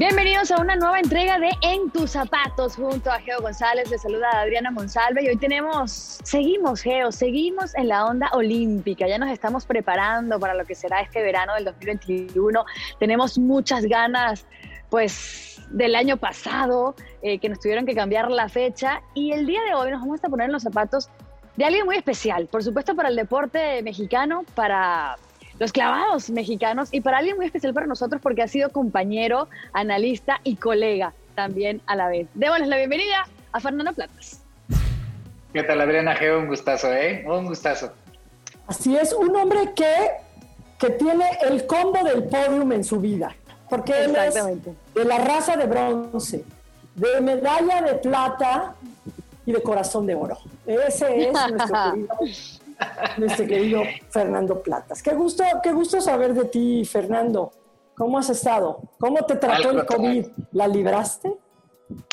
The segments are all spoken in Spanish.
Bienvenidos a una nueva entrega de En tus zapatos junto a Geo González. Les saluda Adriana Monsalve y hoy tenemos, seguimos Geo, seguimos en la onda olímpica. Ya nos estamos preparando para lo que será este verano del 2021. Tenemos muchas ganas, pues, del año pasado, eh, que nos tuvieron que cambiar la fecha. Y el día de hoy nos vamos a poner en los zapatos de alguien muy especial, por supuesto para el deporte mexicano, para los clavados mexicanos y para alguien muy especial para nosotros porque ha sido compañero, analista y colega también a la vez. Démosles la bienvenida a Fernando Platas. ¿Qué tal, Adriana Geo? Un gustazo, ¿eh? Un gustazo. Así es, un hombre que, que tiene el combo del podium en su vida, porque él es de la raza de bronce, de medalla de plata y de corazón de oro. Ese es nuestro querido nuestro querido Fernando Platas. Qué gusto, qué gusto saber de ti, Fernando. ¿Cómo has estado? ¿Cómo te trató el COVID? ¿La libraste?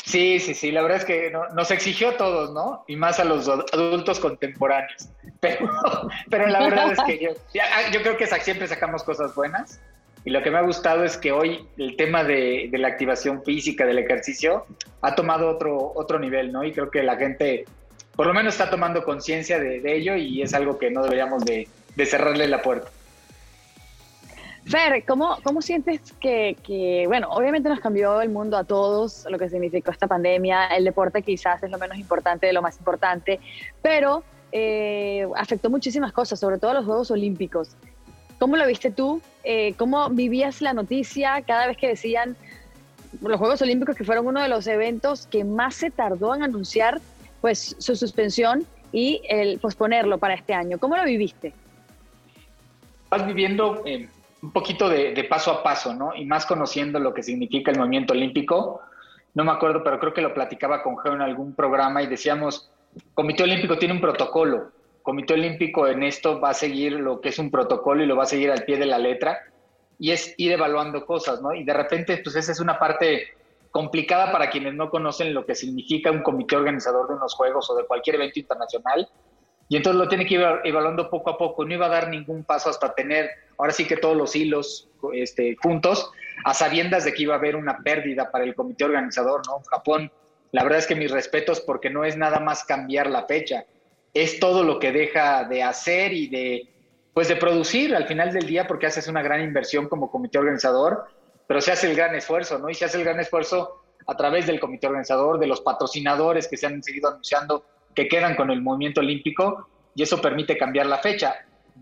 Sí, sí, sí, la verdad es que nos exigió a todos, ¿no? Y más a los adultos contemporáneos. Pero, pero la verdad es que yo, yo creo que siempre sacamos cosas buenas. Y lo que me ha gustado es que hoy el tema de, de, la activación física, del ejercicio, ha tomado otro, otro nivel, ¿no? Y creo que la gente por lo menos está tomando conciencia de, ello y es algo que no deberíamos de, cerrarle la puerta. Fer, ¿cómo, cómo sientes que, bueno, obviamente nos cambió el mundo a todos, lo que significó esta pandemia, el deporte quizás es lo menos importante de lo más importante, pero eh, afectó muchísimas cosas, sobre todo los Juegos Olímpicos. ¿Cómo lo viste tú? Eh, ¿Cómo vivías la noticia cada vez que decían los Juegos Olímpicos que fueron uno de los eventos que más se tardó en anunciar pues su suspensión y el posponerlo para este año. ¿Cómo lo viviste? Vas viviendo eh, un poquito de, paso a paso, ¿no? Y más conociendo lo que significa el movimiento olímpico. No me acuerdo, pero creo que lo platicaba con Geo en algún programa y decíamos, Comité Olímpico tiene un protocolo. Comité Olímpico en esto va a seguir lo que es un protocolo y lo va a seguir al pie de la letra y es ir evaluando cosas, ¿no? Y de repente, pues esa es una parte complicada para quienes no conocen lo que significa un comité organizador de unos juegos o de cualquier evento internacional. Y entonces lo tiene que ir evaluando poco a poco. No iba a dar ningún paso hasta tener, ahora sí que todos los hilos este, juntos, a sabiendas de que iba a haber una pérdida para el comité organizador, ¿no? Japón, la verdad es que mis respetos porque no es nada más cambiar la fecha, es todo lo que deja de hacer y de, pues de producir al final del día porque haces una gran inversión como comité organizador pero se hace el gran esfuerzo, ¿no? Y se hace el gran esfuerzo a través del comité organizador, de los patrocinadores que se han seguido anunciando que quedan con el movimiento olímpico y eso permite cambiar la fecha.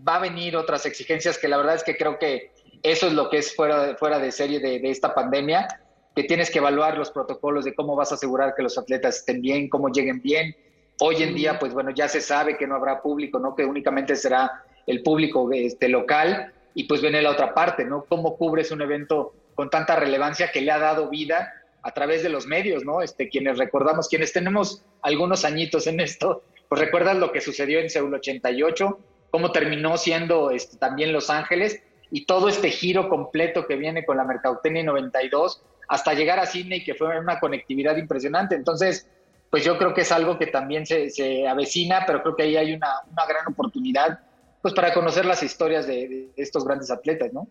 Va a venir otras exigencias que la verdad es que creo que eso es lo que es fuera, fuera de serie de, de esta pandemia, que tienes que evaluar los protocolos de cómo vas a asegurar que los atletas estén bien, cómo lleguen bien. Hoy en día, pues bueno, ya se sabe que no habrá público, ¿no? Que únicamente será el público este, local y pues viene la otra parte, ¿no? ¿Cómo cubres un evento con tanta relevancia que le ha dado vida a través de los medios, ¿no? Este, quienes recordamos, quienes tenemos algunos añitos en esto, pues recuerdan lo que sucedió en Seúl 88, cómo terminó siendo este, también Los Ángeles y todo este giro completo que viene con la Mercadotecnia 92 hasta llegar a Sydney, que fue una conectividad impresionante. Entonces, pues yo creo que es algo que también se, avecina, pero creo que ahí hay una, gran oportunidad pues para conocer las historias de, de estos grandes atletas, ¿no?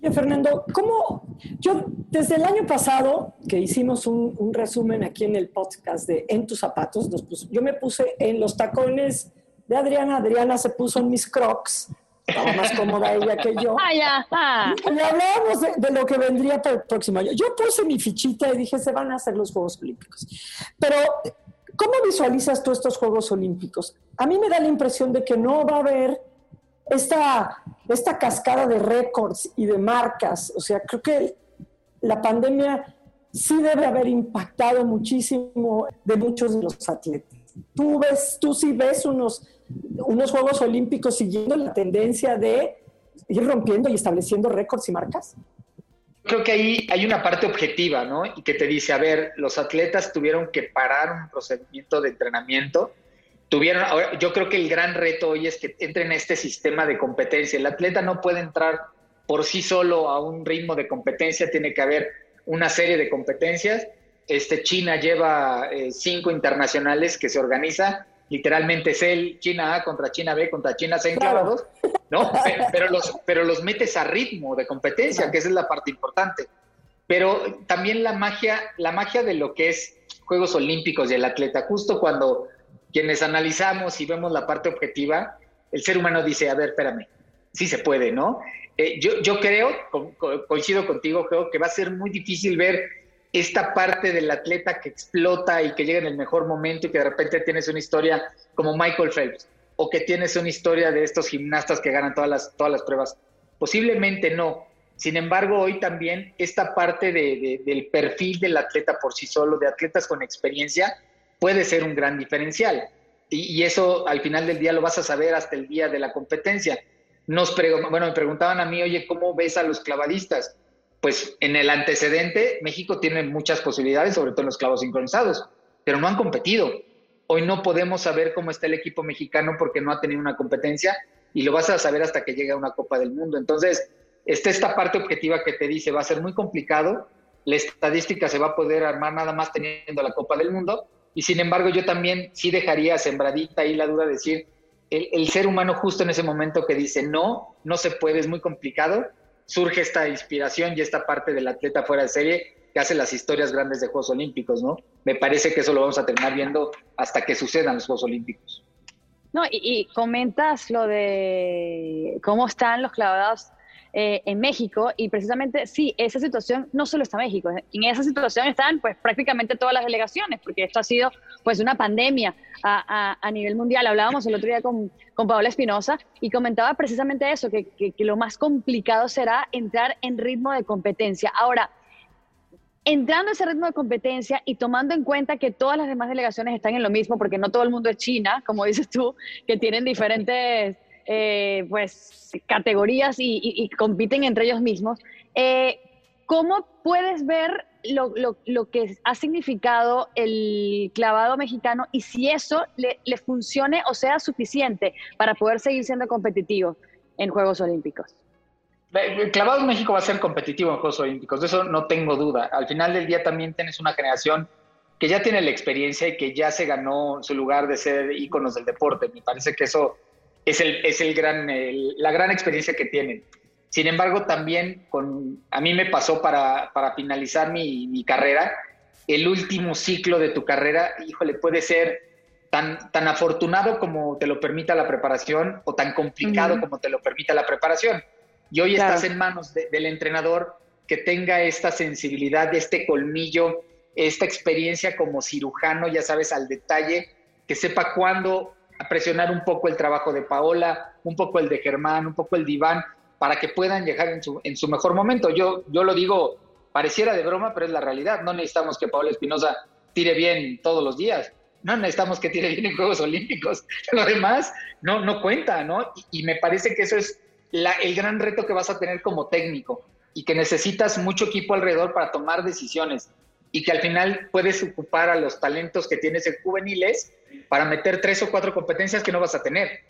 Oye, Fernando, ¿cómo? Yo, desde el año pasado, que hicimos un, resumen aquí en el podcast de En tus zapatos, yo me puse en los tacones de Adriana. Adriana se puso en mis crocs. Estaba más cómoda ella que yo. Ah, ya. Ah. Y hablábamos de, lo que vendría para el próximo año. Yo puse mi fichita y dije, se van a hacer los Juegos Olímpicos. Pero, ¿cómo visualizas tú estos Juegos Olímpicos? A mí me da la impresión de que no va a haber esta, esta cascada de récords y de marcas, o sea, creo que la pandemia sí debe haber impactado muchísimo de muchos de los atletas. tú ves, tú sí ves unos, unos Juegos Olímpicos siguiendo la tendencia de ir rompiendo y estableciendo récords y marcas? Creo que ahí hay una parte objetiva, ¿no? Y que te dice, a ver, los atletas tuvieron que parar un procedimiento de entrenamiento, tuvieron, ahora, yo creo que el gran reto hoy es que entren en este sistema de competencia. El atleta no puede entrar por sí solo a un ritmo de competencia, tiene que haber una serie de competencias. Este, China lleva eh, cinco internacionales que se organiza literalmente es el China A contra China B contra China C en clavados, ¿no? Pero, los, pero los metes a ritmo de competencia, que esa es la parte importante. Pero también la magia, la magia de lo que es Juegos Olímpicos y el atleta, justo cuando quienes analizamos y vemos la parte objetiva, el ser humano dice, a ver, espérame, sí se puede, ¿no? Eh, yo, yo creo, coincido contigo, creo que va a ser muy difícil ver esta parte del atleta que explota y que llega en el mejor momento y que de repente tienes una historia como Michael Phelps o que tienes una historia de estos gimnastas que ganan todas las, todas las pruebas. Posiblemente no. Sin embargo, hoy también esta parte del perfil del atleta por sí solo, de atletas con experiencia, puede ser un gran diferencial. Y, eso al final del día lo vas a saber hasta el día de la competencia. Nos bueno, me preguntaban a mí, oye, ¿cómo ves a los clavadistas? pues en el antecedente México tiene muchas posibilidades, sobre todo en los clavos sincronizados, pero no han competido. Hoy no podemos saber cómo está el equipo mexicano porque no ha tenido una competencia y lo vas a saber hasta que llegue a una Copa del Mundo. Entonces, está esta parte objetiva que te dice, va a ser muy complicado, la estadística se va a poder armar nada más teniendo la Copa del Mundo, y sin embargo yo también sí dejaría sembradita ahí la duda de decir, el, el ser humano justo en ese momento que dice, no, no se puede, es muy complicado, surge esta inspiración y esta parte del atleta fuera de serie que hace las historias grandes de Juegos Olímpicos, ¿no? Me parece que eso lo vamos a terminar viendo hasta que sucedan los Juegos Olímpicos. No, y, comentas lo de cómo están los clavados eh, en México y precisamente sí, esa situación no solo está México, en esa situación están pues prácticamente todas las delegaciones, porque esto ha sido pues una pandemia a, a, nivel mundial. Hablábamos el otro día con, con Paola Espinosa y comentaba precisamente eso, que, que, que lo más complicado será entrar en ritmo de competencia. Ahora, entrando en ese ritmo de competencia y tomando en cuenta que todas las demás delegaciones están en lo mismo, porque no todo el mundo es China, como dices tú, que tienen diferentes eh, pues, categorías y, compiten entre ellos mismos. Eh, ¿Cómo puedes ver lo, que ha significado el clavado mexicano y si eso le, le funcione o sea suficiente para poder seguir siendo competitivo en Juegos Olímpicos? El clavado en México va a ser competitivo en Juegos Olímpicos, de eso no tengo duda. Al final del día también tienes una generación que ya tiene la experiencia y que ya se ganó su lugar de ser íconos del deporte. Me parece que eso es, el, es el gran, la gran experiencia que tienen. Sin embargo, también con, a mí me pasó para, para finalizar mi, mi, carrera, el último ciclo de tu carrera, híjole, puede ser tan, tan afortunado como te lo permita la preparación o tan complicado como te lo permita la preparación. Y hoy estás en manos del entrenador que tenga esta sensibilidad, este colmillo, esta experiencia como cirujano, ya sabes, al detalle, que sepa cuándo presionar un poco el trabajo de Paola, un poco el de Germán, un poco el de Iván, para que puedan llegar en su, mejor momento. Yo, yo lo digo, pareciera de broma, pero es la realidad. No necesitamos que Paola Espinosa tire bien todos los días. No necesitamos que tire bien en Juegos Olímpicos. Lo demás no, no cuenta, ¿no? Y, me parece que eso es el gran reto que vas a tener como técnico y que necesitas mucho equipo alrededor para tomar decisiones y que al final puedes ocupar a los talentos que tienes en juveniles para meter tres o cuatro competencias que no vas a tener,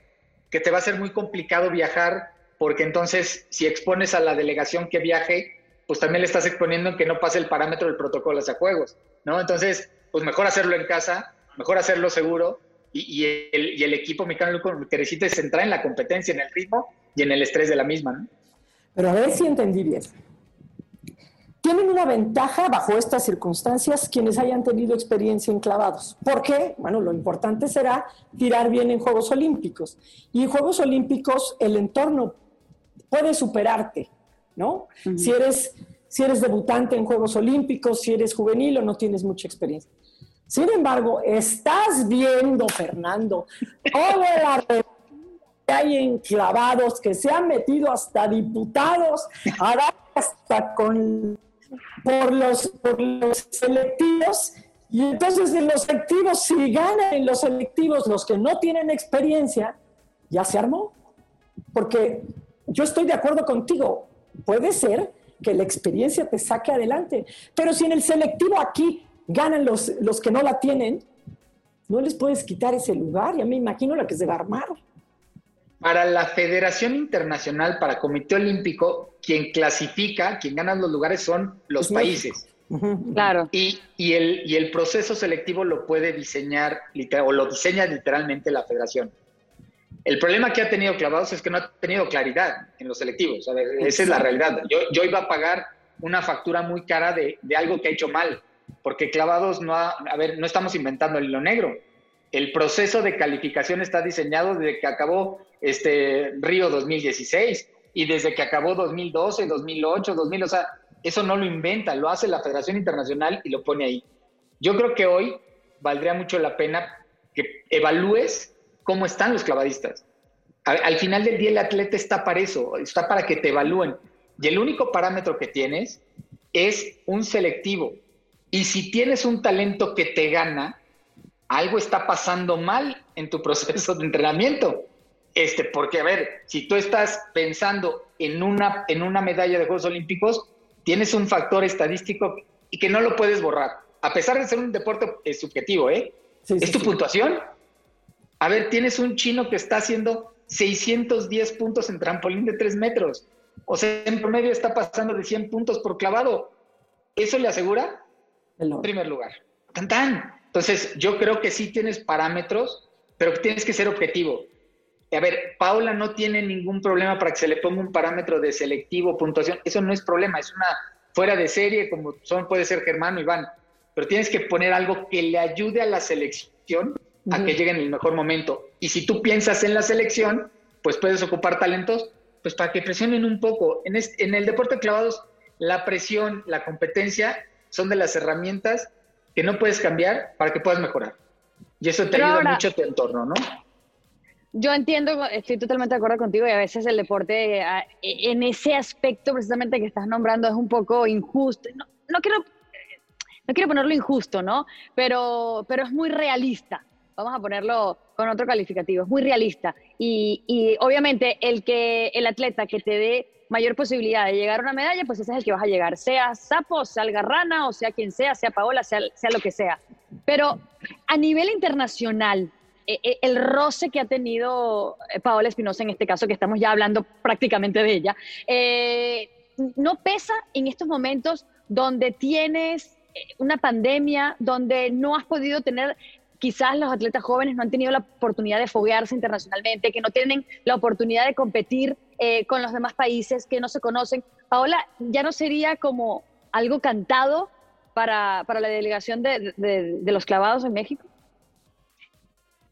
que te va a ser muy complicado viajar porque entonces si expones a la delegación que viaje, pues también le estás exponiendo en que no pase el parámetro del protocolo hacia juegos, ¿no? Entonces, pues mejor hacerlo en casa, mejor hacerlo seguro y, el, equipo mexicano lo que necesita es entrar en la competencia, en el ritmo y en el estrés de la misma, ¿no? Pero a ver si entendí bien tienen una ventaja bajo estas circunstancias quienes hayan tenido experiencia en clavados. ¿Por qué? Bueno, lo importante será tirar bien en Juegos Olímpicos. Y en Juegos Olímpicos el entorno puede superarte, ¿no? si, eres, si eres debutante en Juegos Olímpicos, si eres juvenil o no tienes mucha experiencia. Sin embargo, estás viendo, Fernando, toda la que hay en clavados, que se han metido hasta diputados, hasta con por los, por los selectivos Y entonces en los selectivos, si ganan en los selectivos los que no tienen experiencia, ya se armó. Porque yo estoy de acuerdo contigo, puede ser que la experiencia te saque adelante, pero si en el selectivo aquí ganan los, los que no la tienen, no les puedes quitar ese lugar, ya me imagino la que se va a armar. Para la Federación Internacional, para Comité Olímpico, quien clasifica, quien gana los lugares son los países. Claro. Y, el, y el proceso selectivo lo puede diseñar, o lo diseña literalmente la federación. El problema que ha tenido Clavados es que no ha tenido claridad en los selectivos. esa es la realidad. Yo, yo, iba a pagar una factura muy cara de, de, algo que ha hecho mal, porque Clavados no ha, a ver, no estamos inventando el hilo negro. El proceso de calificación está diseñado desde que acabó este Río 2016 y desde que acabó 2012, 2008, 2000, o sea, eso no lo inventa, lo hace la Federación Internacional y lo pone ahí. Yo creo que hoy valdría mucho la pena que evalúes cómo están los clavadistas. Al, final del día el atleta está para eso, está para que te evalúen. Y el único parámetro que tienes es un selectivo. Y si tienes un talento que te gana, algo está pasando mal en tu proceso de entrenamiento. Este, porque, a ver, si tú estás pensando en una, en una medalla de Juegos Olímpicos, tienes un factor estadístico y que no lo puedes borrar. A pesar de ser un deporte eh, subjetivo, ¿eh? es tu puntuación. A ver, tienes un chino que está haciendo 610 puntos en trampolín de 3 metros. O sea, en promedio está pasando de 100 puntos por clavado. ¿Eso le asegura? En primer lugar. Tan, tan. Entonces, yo creo que sí tienes parámetros, pero tienes que ser objetivo. A ver, Paula no tiene ningún problema para que se le ponga un parámetro de selectivo, puntuación. Eso no es problema, es una fuera de serie, como son, puede ser Germán o Iván. Pero tienes que poner algo que le ayude a la selección a que llegue en el mejor momento. Y si tú piensas en la selección, pues puedes ocupar talentos, pues para que presionen un poco. En, en el deporte de clavados, la presión, la competencia son de las herramientas que no puedes cambiar para que puedas mejorar. Y eso te ayuda mucho a tu entorno, ¿no? Yo entiendo, estoy totalmente de acuerdo contigo y a veces el deporte e, en ese aspecto precisamente que estás nombrando es un poco injusto. No, no quiero, no quiero ponerlo injusto, ¿no? Pero, pero es muy realista. Vamos a ponerlo con otro calificativo. Es muy realista. Y, y obviamente el, que, el atleta que te dé mayor posibilidad de llegar a una medalla, pues ese es el que vas a llegar. Sea Sapo, sea Algarrana, o sea quien sea, sea Paola, sea, lo que sea. Pero a nivel internacional, eh, eh, el roce que ha tenido eh, Paola Espinosa en este caso, que estamos ya hablando prácticamente de ella, no pesa en estos momentos donde tienes una pandemia, donde no has podido tener, quizás los atletas jóvenes no han tenido la oportunidad de foguearse internacionalmente, que no tienen la oportunidad de competir con los demás países que no se conocen. Paola, ¿ya no sería como algo cantado para, la delegación de los clavados en México?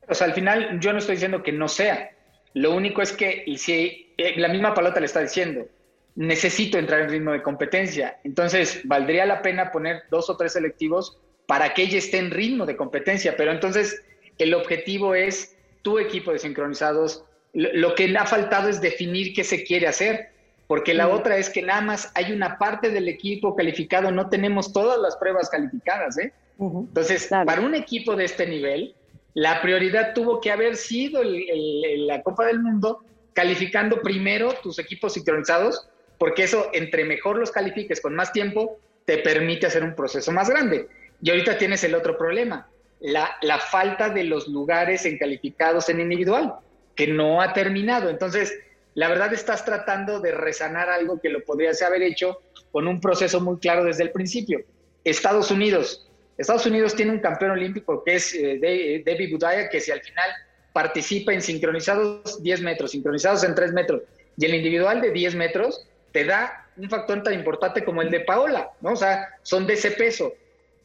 O sea, al final yo no estoy diciendo que no sea. Lo único es que si eh, la misma palota le está diciendo, necesito entrar en ritmo de competencia. Entonces, valdría la pena poner dos o tres selectivos para que ella esté en ritmo de competencia. Pero entonces, el objetivo es tu equipo de sincronizados. Lo que le ha faltado es definir qué se quiere hacer, porque la otra es que nada más hay una parte del equipo calificado, no tenemos todas las pruebas calificadas. ¿eh? Entonces, para un equipo de este nivel, la prioridad tuvo que haber sido la Copa del Mundo, calificando primero tus equipos sincronizados, porque eso, entre mejor los califiques con más tiempo, te permite hacer un proceso más grande. Y ahorita tienes el otro problema, la, falta de los lugares en calificados en individual, que no ha terminado. Entonces, la verdad estás tratando de resanar algo que lo podrías haber hecho con un proceso muy claro desde el principio. Estados Unidos, Estados Unidos tiene un campeón olímpico que es eh, David Budaya, que si al final participa en sincronizados 10 metros, sincronizados en 3 metros, y el individual de 10 metros, te da un factor tan importante como el de Paola, ¿no? O sea, son de ese peso.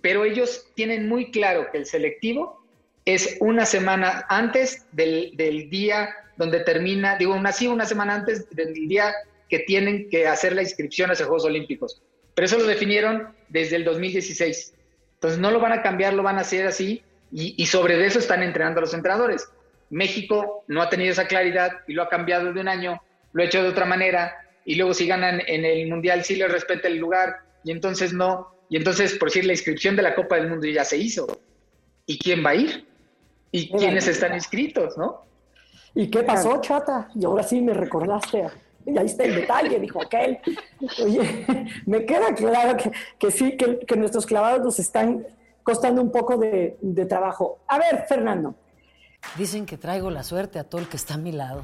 Pero ellos tienen muy claro que el selectivo es una semana antes del, del día donde termina, digo, una, sí, una semana antes del día que tienen que hacer la inscripción a esos Juegos Olímpicos. Pero eso lo definieron desde el 2016. Entonces no lo van a cambiar, lo van a hacer así y, sobre eso están entrenando a los entrenadores. México no ha tenido esa claridad y lo ha cambiado de un año, lo ha hecho de otra manera y luego si ganan en el Mundial sí les respeta el lugar y entonces no, Y entonces, por decir, la inscripción de la Copa del Mundo ya se hizo. ¿Y quién va a ir? ¿Y quiénes están inscritos, no? ¿Y qué pasó, chata? Y ahora sí me recordaste. Y ahí está el detalle, dijo aquel. Oye, me queda claro que, sí, que, nuestros clavados nos están costando un poco de, de trabajo. A ver, Fernando. Dicen que traigo la suerte a todo el que está a mi lado.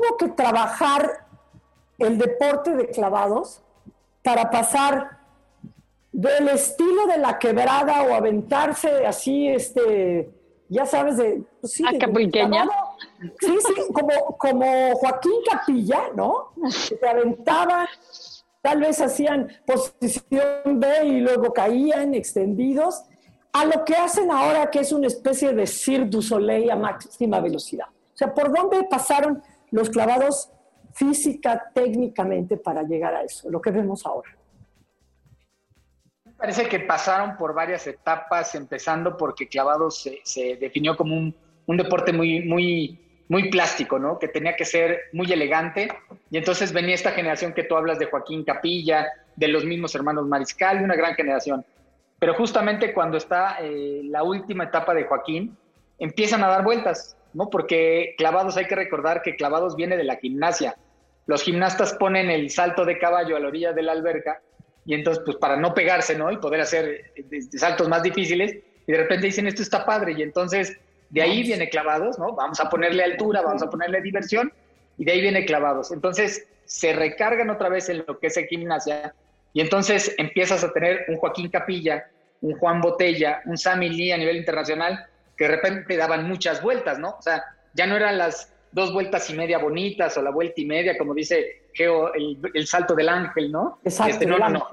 tuvo que trabajar el deporte de clavados para pasar del estilo de la quebrada o aventarse así, este, ya sabes, de... Pues sí, sí, sí, como, como Joaquín Capilla, ¿no? Que se aventaban, tal vez hacían posición B y luego caían extendidos, a lo que hacen ahora que es una especie de Cirque du Soleil a máxima velocidad. O sea, ¿por dónde pasaron los clavados física, técnicamente, para llegar a eso, lo que vemos ahora? Parece que pasaron por varias etapas, empezando porque clavados se, definió como un, deporte muy, muy, muy plástico, ¿no? Que tenía que ser muy elegante. Y entonces venía esta generación que tú hablas de Joaquín Capilla, de los mismos hermanos Mariscal, una gran generación. Pero justamente cuando está eh, la última etapa de Joaquín, empiezan a dar vueltas. ¿No? Porque clavados, hay que recordar que clavados viene de la gimnasia. Los gimnastas ponen el salto de caballo a la orilla de la alberca y entonces, pues para no pegarse, ¿no? Y poder hacer eh, saltos más difíciles, y de repente dicen, esto está padre, y entonces de ahí viene clavados, ¿no? Vamos a ponerle altura, vamos a ponerle diversión, y de ahí viene clavados. Entonces se recargan otra vez en lo que es gimnasia, y entonces empiezas a tener un Joaquín Capilla, un Juan Botella, un Sammy Lee a nivel internacional, que de repente daban muchas vueltas, ¿no? O sea, ya no eran las dos vueltas y media bonitas o la vuelta y media, como dice Geo, el, salto del ángel, ¿no? Exacto. Este, no, no, no.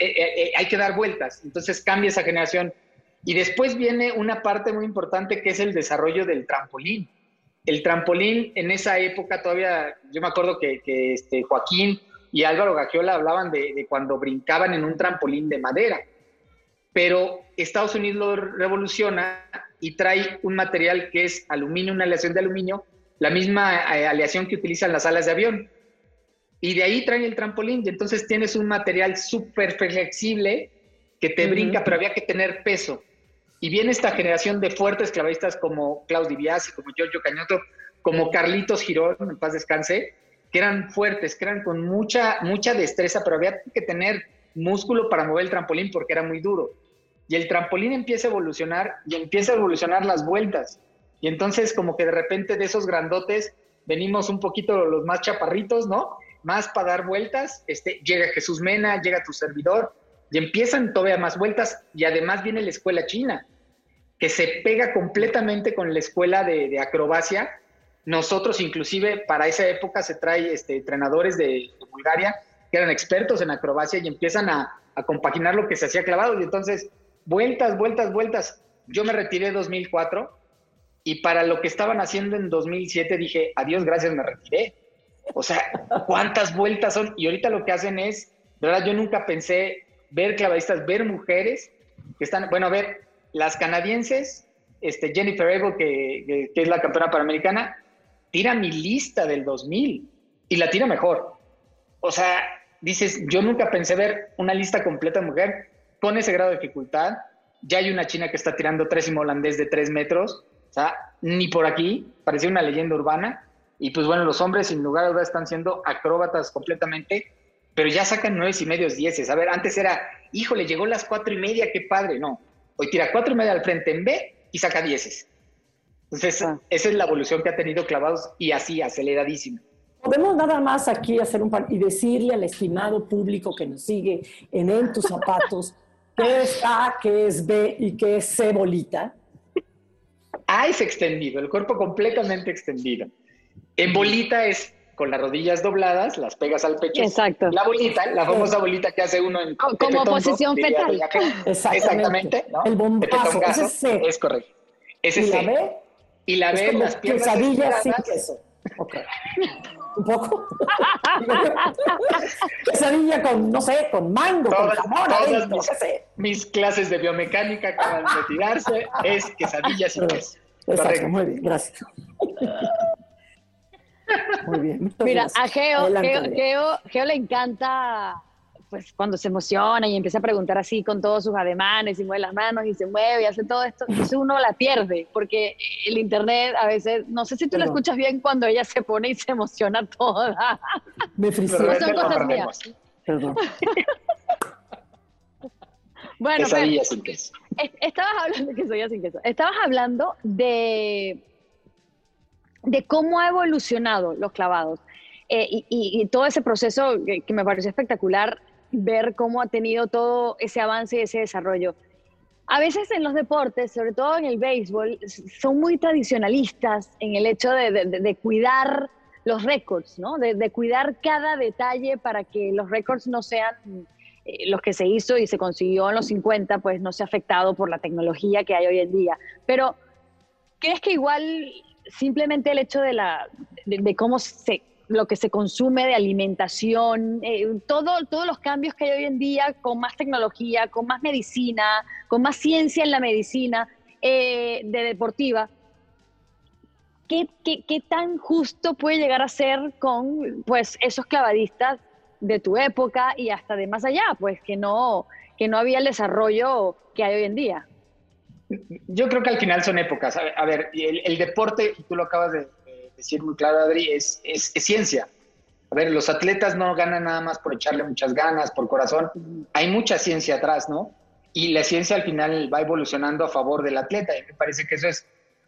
Eh, eh, eh, hay que dar vueltas. Entonces cambia esa generación. Y después viene una parte muy importante que es el desarrollo del trampolín. El trampolín en esa época todavía, yo me acuerdo que, este, Joaquín y Álvaro Gagiola hablaban de, de cuando brincaban en un trampolín de madera. Pero Estados Unidos lo revoluciona y trae un material que es aluminio, una aleación de aluminio, la misma eh, aleación que utilizan las alas de avión. Y de ahí traen el trampolín y entonces tienes un material súper flexible que te brinca, pero había que tener peso. Y viene esta generación de fuertes clavistas como Klaus Dibiasi, como Giorgio Cañoto, como Carlitos Girón, en paz descanse, que eran fuertes, que eran con mucha, mucha destreza, pero había que tener músculo para mover el trampolín porque era muy duro y el trampolín empieza a evolucionar y empieza a evolucionar las vueltas. Y entonces como que de repente de esos grandotes venimos un poquito los más chaparritos, ¿no? Más para dar vueltas, este, llega Jesús Mena, llega tu servidor, y empiezan todavía más vueltas, y además viene la escuela china, que se pega completamente con la escuela de, acrobacia. Nosotros inclusive para esa época se trae este, entrenadores de, Bulgaria que eran expertos en acrobacia y empiezan a, a compaginar lo que se hacía clavado, y entonces vueltas, vueltas, vueltas. Yo me retiré en 2004 y para lo que estaban haciendo en 2007 dije, adiós, gracias, me retiré. O sea, ¿cuántas vueltas son? Y ahorita lo que hacen es, de verdad, yo nunca pensé ver clavadistas, ver mujeres que están, bueno, a ver, las canadienses, este, Jennifer Ego, que, es la campeona panamericana, tira mi lista del 2000 y la tira mejor. O sea, dices, yo nunca pensé ver una lista completa de mujer con ese grado de dificultad. Ya hay una china que está tirando tres holandés de tres metros. O sea, ni por aquí, parecía una leyenda urbana. Y pues bueno, los hombres sin lugar a dudas están siendo acróbatas completamente, pero ya sacan nueve y medios, dieces. A ver, antes era, híjole, llegó las cuatro y media, qué padre. No, hoy tira cuatro y media al frente en B y saca dieces. Entonces, ah. esa es la evolución que ha tenido clavados y así, aceleradísimo. Podemos nada más aquí hacer un par y decirle al estimado público que nos sigue en En tus zapatos ¿Qué es A, qué es B y qué es C bolita? A es extendido, el cuerpo completamente extendido. En bolita es con las rodillas dobladas, las pegas al pecho. Exacto. La bolita, la famosa bolita que hace uno en como posición fetal. Exactamente. El bombazo, ese es correcto. Ese ¿Y la B? Y la B, las piernas quesadilla sin queso. Ok. Un poco. quesadilla con, no sé, con mango, con jamón, todas mis, mis, clases de biomecánica acaban de tirarse, es quesadilla sin queso. Exacto, muy bien, gracias. Muy bien. Mira, a Geo, Geo, Geo, le encanta pues cuando se emociona y empieza a preguntar así con todos sus ademanes y mueve las manos y se mueve y hace todo esto, entonces uno la pierde porque el internet a veces, no sé si tú lo escuchas bien cuando ella se pone y se emociona toda. Me frisé. Son cosas mías. Perdón. bueno, quesadilla sin queso. Estabas hablando de quesadilla sin queso. Estabas hablando de de cómo ha evolucionado los clavados eh, y, todo ese proceso que, me pareció espectacular ver cómo ha tenido todo ese avance y ese desarrollo. A veces en los deportes, sobre todo en el béisbol, son muy tradicionalistas en el hecho de, cuidar los récords, ¿no? De, cuidar cada detalle para que los récords no sean eh, los que se hizo y se consiguió en los 50, pues no sea afectado por la tecnología que hay hoy en día. Pero, ¿crees que igual simplemente el hecho de, la, de, cómo se, lo que se consume de alimentación, eh, todo, todos los cambios que hay hoy en día con más tecnología, con más medicina, con más ciencia en la medicina eh, de deportiva, ¿qué, ¿qué, tan justo puede llegar a ser con pues, esos clavadistas de tu época y hasta de más allá, pues que no, que no había el desarrollo que hay hoy en día? Yo creo que al final son épocas. A ver, el, deporte, tú lo acabas de, decir muy claro, Adri, es, es, ciencia. A ver, los atletas no ganan nada más por echarle muchas ganas, por corazón. Hay mucha ciencia atrás, ¿no? Y la ciencia al final va evolucionando a favor del atleta. Y me parece que eso es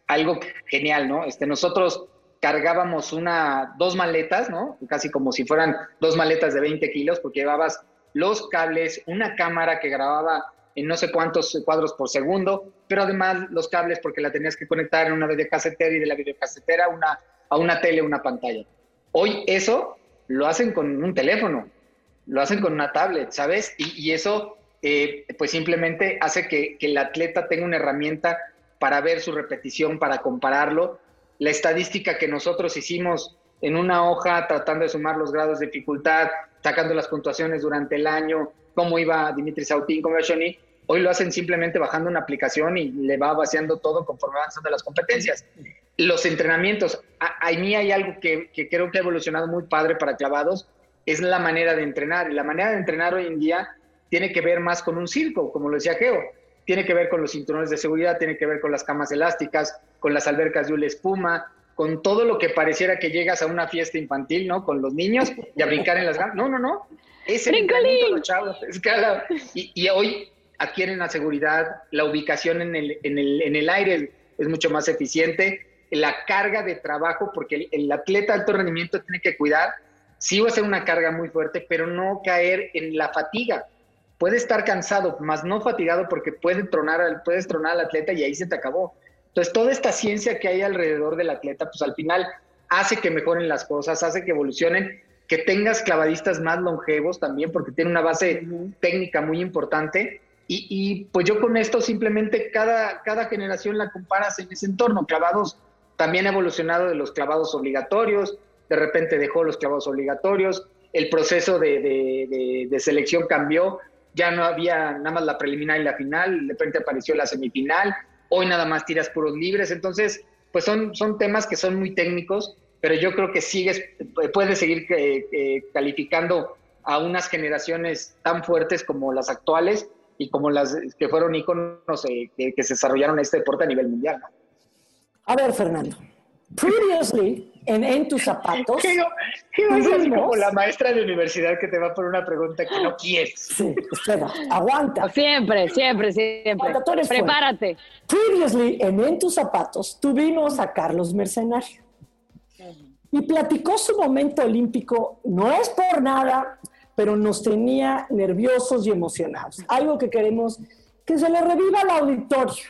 algo genial, ¿no? Este, nosotros cargábamos una, dos maletas, ¿no? Casi como si fueran dos maletas de 20 kilos, porque llevabas los cables, una cámara que grababa en no sé cuántos cuadros por segundo, pero además los cables porque la tenías que conectar en una videocasetera y de la videocasetera una, a una tele, una pantalla. Hoy eso lo hacen con un teléfono, lo hacen con una tablet, ¿sabes? Y, eso eh, pues simplemente hace que, que el atleta tenga una herramienta para ver su repetición, para compararlo. La estadística que nosotros hicimos en una hoja tratando de sumar los grados de dificultad, sacando las puntuaciones durante el año, cómo iba Dimitri Sautín, cómo iba Shoni, Hoy lo hacen simplemente bajando una aplicación y le va vaciando todo conforme avanzando las competencias. Los entrenamientos, a, mí hay algo que, creo que ha evolucionado muy padre para clavados, es la manera de entrenar. Y la manera de entrenar hoy en día tiene que ver más con un circo, como lo decía Geo. Tiene que ver con los cinturones de seguridad, tiene que ver con las camas elásticas, con las albercas de una espuma, con todo lo que pareciera que llegas a una fiesta infantil, ¿no? Con los niños y a brincar en las ganas. No, no, no. Es el los chavos. Es que, y, y, hoy adquieren la seguridad, la ubicación en el, en el, en el aire es mucho más eficiente, la carga de trabajo, porque el, atleta de alto rendimiento tiene que cuidar, sí va a ser una carga muy fuerte, pero no caer en la fatiga. Puede estar cansado, más no fatigado, porque puede tronar, puedes tronar al atleta y ahí se te acabó. Entonces, toda esta ciencia que hay alrededor del atleta, pues al final hace que mejoren las cosas, hace que evolucionen, que tengas clavadistas más longevos también, porque tiene una base técnica muy importante y, pues yo con esto simplemente cada, cada generación la comparas en ese entorno. Clavados también ha evolucionado de los clavados obligatorios, de repente dejó los clavados obligatorios, el proceso de, de, selección cambió, ya no había nada más la preliminar y la final, de repente apareció la semifinal, hoy nada más tiras puros libres, entonces pues son, son temas que son muy técnicos, pero yo creo que sigues, puedes seguir eh, eh, calificando a unas generaciones tan fuertes como las actuales y como las que fueron íconos eh, que, se desarrollaron este deporte a nivel mundial. A ver, Fernando. Previously, en, en tus zapatos. ¿Qué, qué vas a como la maestra de universidad que te va a poner una pregunta que no quieres? Sí, espera, aguanta. Siempre, siempre, siempre. Prepárate. Previously, en En tus zapatos, tuvimos a Carlos Mercenario. Y platicó su momento olímpico, no es por nada, pero nos tenía nerviosos y emocionados. Algo que queremos que se le reviva al auditorio.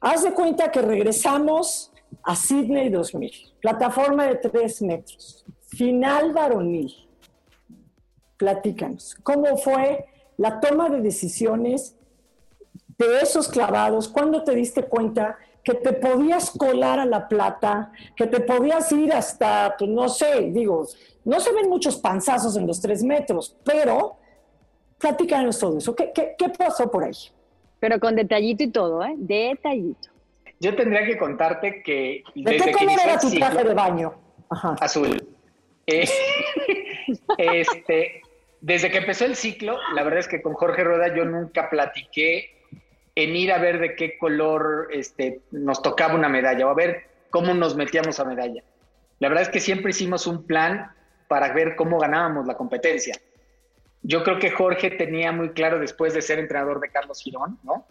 Haz de cuenta que regresamos a Sydney 2000, plataforma de tres metros, final varonil. Platícanos, ¿cómo fue la toma de decisiones de esos clavados? ¿Cuándo te diste cuenta que te podías colar a la plata, que te podías ir hasta, pues, no sé, digo, no se ven muchos panzazos en los tres metros, pero platícanos todo eso. ¿Qué, qué, pasó por ahí? Pero con detallito y todo, ¿eh? Detallito. Yo tendría que contarte que... ¿De qué color era tu traje de baño? Azul. Eh, este, desde que empezó el ciclo, la verdad es que con Jorge Rueda yo nunca platiqué en ir a ver de qué color este, nos tocaba una medalla o a ver cómo nos metíamos a medalla. La verdad es que siempre hicimos un plan para ver cómo ganábamos la competencia. Yo creo que Jorge tenía muy claro después de ser entrenador de Carlos Girón, ¿no?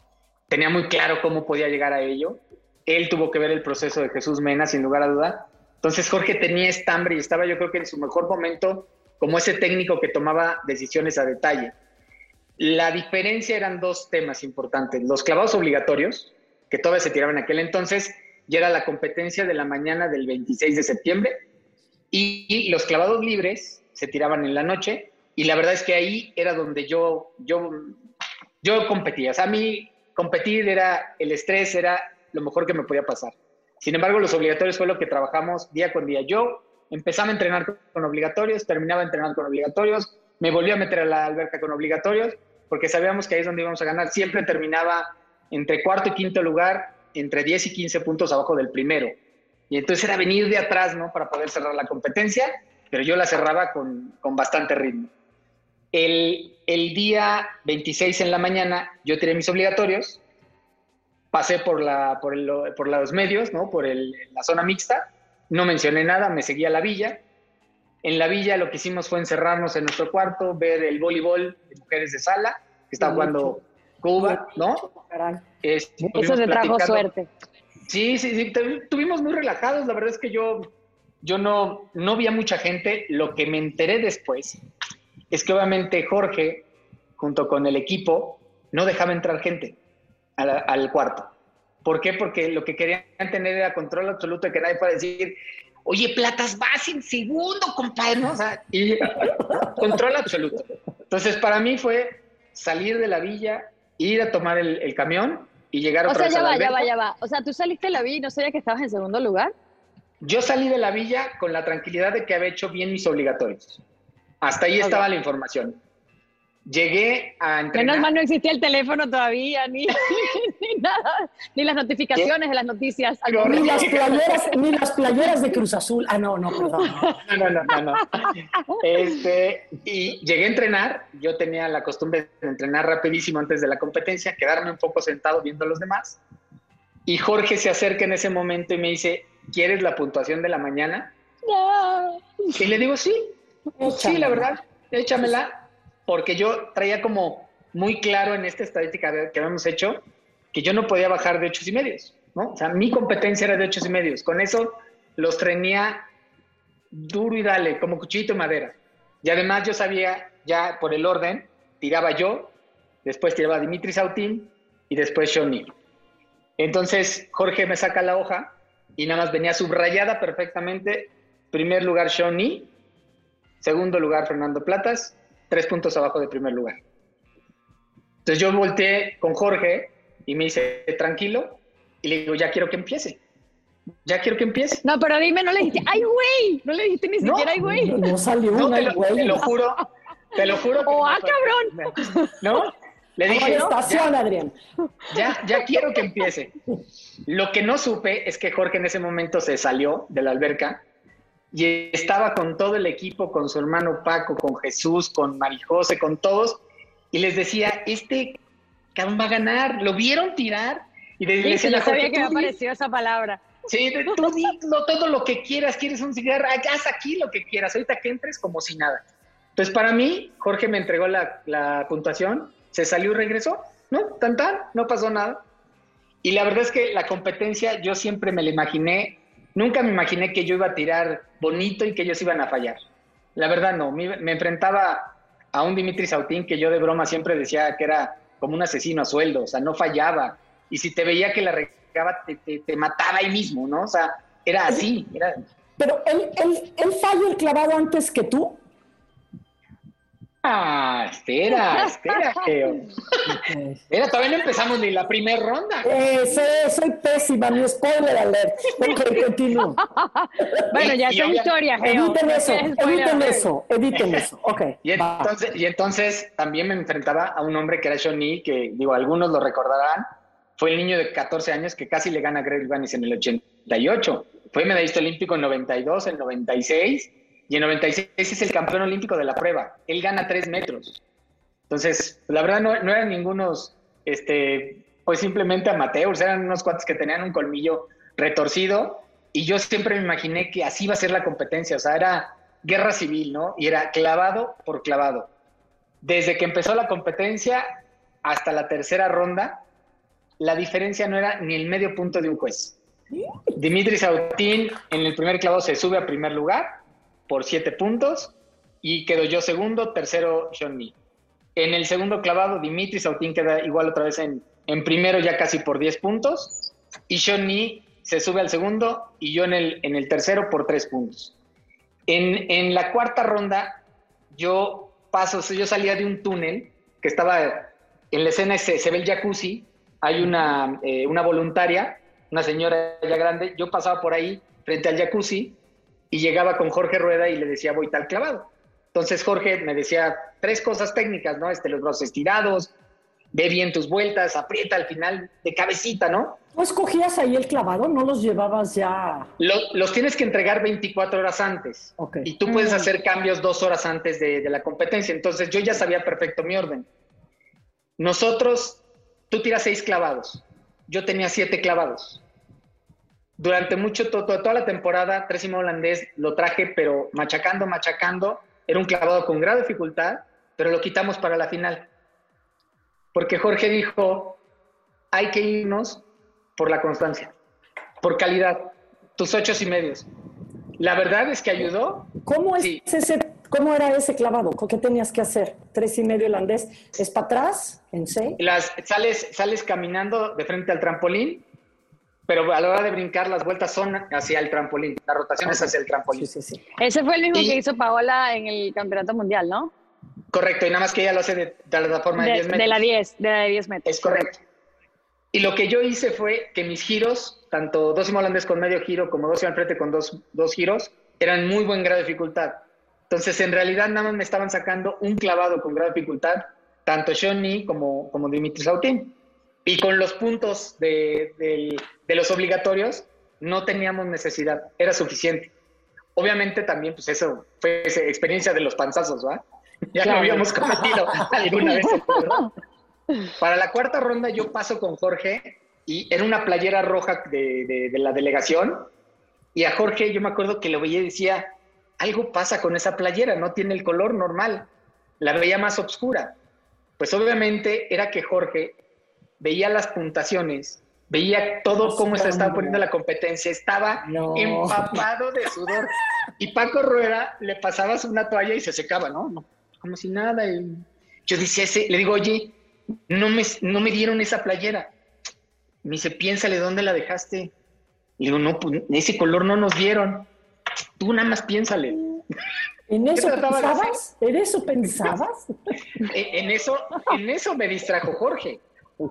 Tenía muy claro cómo podía llegar a ello. Él tuvo que ver el proceso de Jesús Mena, sin lugar a duda. Entonces Jorge tenía estambre y estaba yo creo que en su mejor momento como ese técnico que tomaba decisiones a detalle. La diferencia eran dos temas importantes. Los clavados obligatorios, que todavía se tiraban en aquel entonces, ya era la competencia de la mañana del 26 de septiembre, y los clavados libres se tiraban en la noche, y la verdad es que ahí era donde yo, yo, yo competía. O sea, a mí competir era, el estrés era lo mejor que me podía pasar. Sin embargo, los obligatorios fue lo que trabajamos día con día. Yo empezaba a entrenar con obligatorios, terminaba entrenando con obligatorios, me volví a meter a la alberca con obligatorios, porque sabíamos que ahí es donde íbamos a ganar. Siempre terminaba entre cuarto y quinto lugar, entre 10 y 15 puntos abajo del primero. Y entonces era venir de atrás, ¿no? Para poder cerrar la competencia, pero yo la cerraba con, con bastante ritmo. El, el, día 26 en la mañana yo tiré mis obligatorios, pasé por, la, por, el, por los medios, ¿no? Por el, la zona mixta, no mencioné nada, me seguí a la villa en la villa lo que hicimos fue encerrarnos en nuestro cuarto, ver el voleibol de mujeres de sala, que está jugando Cuba, ¿no? Eso te trajo suerte. Sí, sí, sí, estuvimos muy relajados. La verdad es que yo, yo no, no vi a mucha gente. Lo que me enteré después es que obviamente Jorge, junto con el equipo, no dejaba entrar gente al, al cuarto. ¿Por qué? Porque lo que querían tener era control absoluto de que nadie pueda decir, Oye, Platas, vas en segundo, compadre. O sea, y control absoluto. Entonces, para mí fue salir de la villa, ir a tomar el, camión y llegar otra o sea, ya va, ya va, ya va. O sea, tú saliste de la villa y no sabía que estabas en segundo lugar. Yo salí de la villa con la tranquilidad de que había hecho bien mis obligatorios. Hasta ahí estaba la información. Llegué a entrenar. Menos mal no existía el teléfono todavía, ni, nada, ni las notificaciones de las noticias. Ni las, playeras, ni las playeras de Cruz Azul. Ah, no, no, perdón. No, no, no, no. Este, y llegué a entrenar. Yo tenía la costumbre de entrenar rapidísimo antes de la competencia, quedarme un poco sentado viendo a los demás. Y Jorge se acerca en ese momento y me dice, ¿quieres la puntuación de la mañana? No. Y le digo, sí, sí, la verdad, échamela porque yo traía como muy claro en esta estadística que habíamos hecho que yo no podía bajar de ocho y medios, ¿no? O sea, mi competencia era de ocho y medios. Con eso los tenía duro y dale, como cuchillito de madera. Y además yo sabía, ya por el orden, tiraba yo, después tiraba Dimitri Sautín y después Shoni. Entonces Jorge me saca la hoja y nada más venía subrayada perfectamente. Primer lugar Shoni, segundo lugar Fernando Platas, tres puntos abajo de primer lugar. Entonces yo volteé con Jorge y me dice, tranquilo, y le digo, ya quiero que empiece. Ya quiero que empiece. No, pero dime, no le dijiste, ¡ay, güey! No le dijiste ni siquiera, ¡ay, güey! No, salió no, te, lo, te lo juro, te lo juro. ¡Oh, ah, cabrón! ¿No? Le dije, estación, ya, Adrián. Ya, ya quiero que empiece. Lo que no supe es que Jorge en ese momento se salió de la alberca y estaba con todo el equipo, con su hermano Paco, con Jesús, con Marijose, con todos, y les decía, este cabrón va a ganar, ¿lo vieron tirar? Y les sí, sabía que me apareció esa palabra. Sí, tú di todo lo que quieras, quieres un cigarro, haz aquí lo que quieras, ahorita que entres como si nada. Entonces, para mí, Jorge me entregó la, la puntuación, se salió y regresó, ¿no? Tan tan, no pasó nada. Y la verdad es que la competencia yo siempre me la imaginé Nunca me imaginé que yo iba a tirar bonito y que ellos iban a fallar. La verdad no, me, enfrentaba a un Dimitri Sautín que yo de broma siempre decía que era como un asesino a sueldo, o sea, no fallaba. Y si te veía que la regaba, te, mataba ahí mismo, ¿no? O sea, era así. Pero él, él, él falla el clavado antes que tú. Ah, espera, espera, Geo. Espera, todavía no empezamos ni la primera ronda. Eh, soy, pésima, mi spoiler alert. Ok, continúo. bueno, ya es historia, Geo. Editen eso, editen eso, editen eso. Ok. Y entonces, y entonces también me enfrentaba a un hombre que era Johnny, que digo, algunos lo recordarán. Fue el niño de 14 años que casi le gana a Greg Vanis en el 88. Fue medallista olímpico en 92, en 96 y en 96 es el campeón olímpico de la prueba. Él gana tres metros. Entonces, la verdad no, no eran ningunos, este, pues simplemente amateurs, eran unos cuates que tenían un colmillo retorcido y yo siempre me imaginé que así iba a ser la competencia, o sea, era guerra civil, ¿no? Y era clavado por clavado. Desde que empezó la competencia hasta la tercera ronda, la diferencia no era ni el medio punto de un juez. Dimitri Sautín en el primer clavado se sube a primer lugar por siete puntos y quedo yo segundo, tercero Johnny. En el segundo clavado, Dimitri Sautín queda igual otra vez en, en primero ya casi por 10 puntos y Johnny se sube al segundo y yo en el, en el tercero por tres puntos. En, en la cuarta ronda, yo paso, yo salía de un túnel que estaba en la escena, se, se ve el jacuzzi, hay una, eh, una voluntaria, una señora ya grande, yo pasaba por ahí frente al jacuzzi y llegaba con Jorge Rueda y le decía, voy tal clavado. Entonces Jorge me decía tres cosas técnicas, ¿no? Este, los brazos estirados, ve bien tus vueltas, aprieta al final de cabecita, ¿no? ¿No escogías ahí el clavado? ¿No los llevabas ya? los tienes que entregar 24 horas antes. Y tú puedes mm. hacer cambios dos horas antes de, de la competencia. Entonces yo ya sabía perfecto mi orden. Nosotros, tú tiras seis clavados. Yo tenía siete clavados durante mucho, toda la temporada, Trésimo holandés lo traje, pero machacando, machacando. Era un clavado con gran dificultad, pero lo quitamos para la final. Porque Jorge dijo, hay que irnos por la constancia, por calidad, tus ocho y medios. La verdad es que ayudó. ¿Cómo, es ese, ¿Cómo era ese clavado? ¿Qué tenías que hacer? ¿Tres y medio holandés? ¿Es para atrás? ¿En? Las, sales, sales caminando de frente al trampolín pero a la hora de brincar las vueltas son hacia el trampolín, la rotación es hacia el trampolín. Sí, sí, Ese fue el mismo que hizo Paola en el Campeonato Mundial, ¿no? Correcto, y nada más que ella lo hace de, la forma de, 10 metros. De la 10, de la de 10 metros. Es correcto. Y lo que yo hice fue que mis giros, tanto dos holandés con medio giro como dos al frente con dos, dos giros, eran muy buen grado de dificultad. Entonces, en realidad, nada más me estaban sacando un clavado con grado de dificultad, tanto Johnny como, como Dimitri Sautín. Y con los puntos de, los obligatorios no teníamos necesidad, era suficiente. Obviamente también, pues eso fue esa experiencia de los panzazos, ¿va? Ya lo habíamos cometido alguna vez. Para la cuarta ronda yo paso con Jorge y era una playera roja de, de, la delegación y a Jorge yo me acuerdo que lo veía y decía, algo pasa con esa playera, no tiene el color normal, la veía más oscura. Pues obviamente era que Jorge veía las puntuaciones, veía todo cómo se estaba poniendo la competencia, estaba empapado de sudor. Y Paco Rueda le pasabas una toalla y se secaba, ¿no? Como si nada. yo decía, ese, le digo, oye, no me, no me dieron esa playera. Me dice, piénsale, ¿dónde la dejaste? Le digo, no, pues ese color no nos dieron. Tú nada más piénsale. ¿En eso pensabas? ¿En eso pensabas? en, eso, en eso me distrajo Jorge.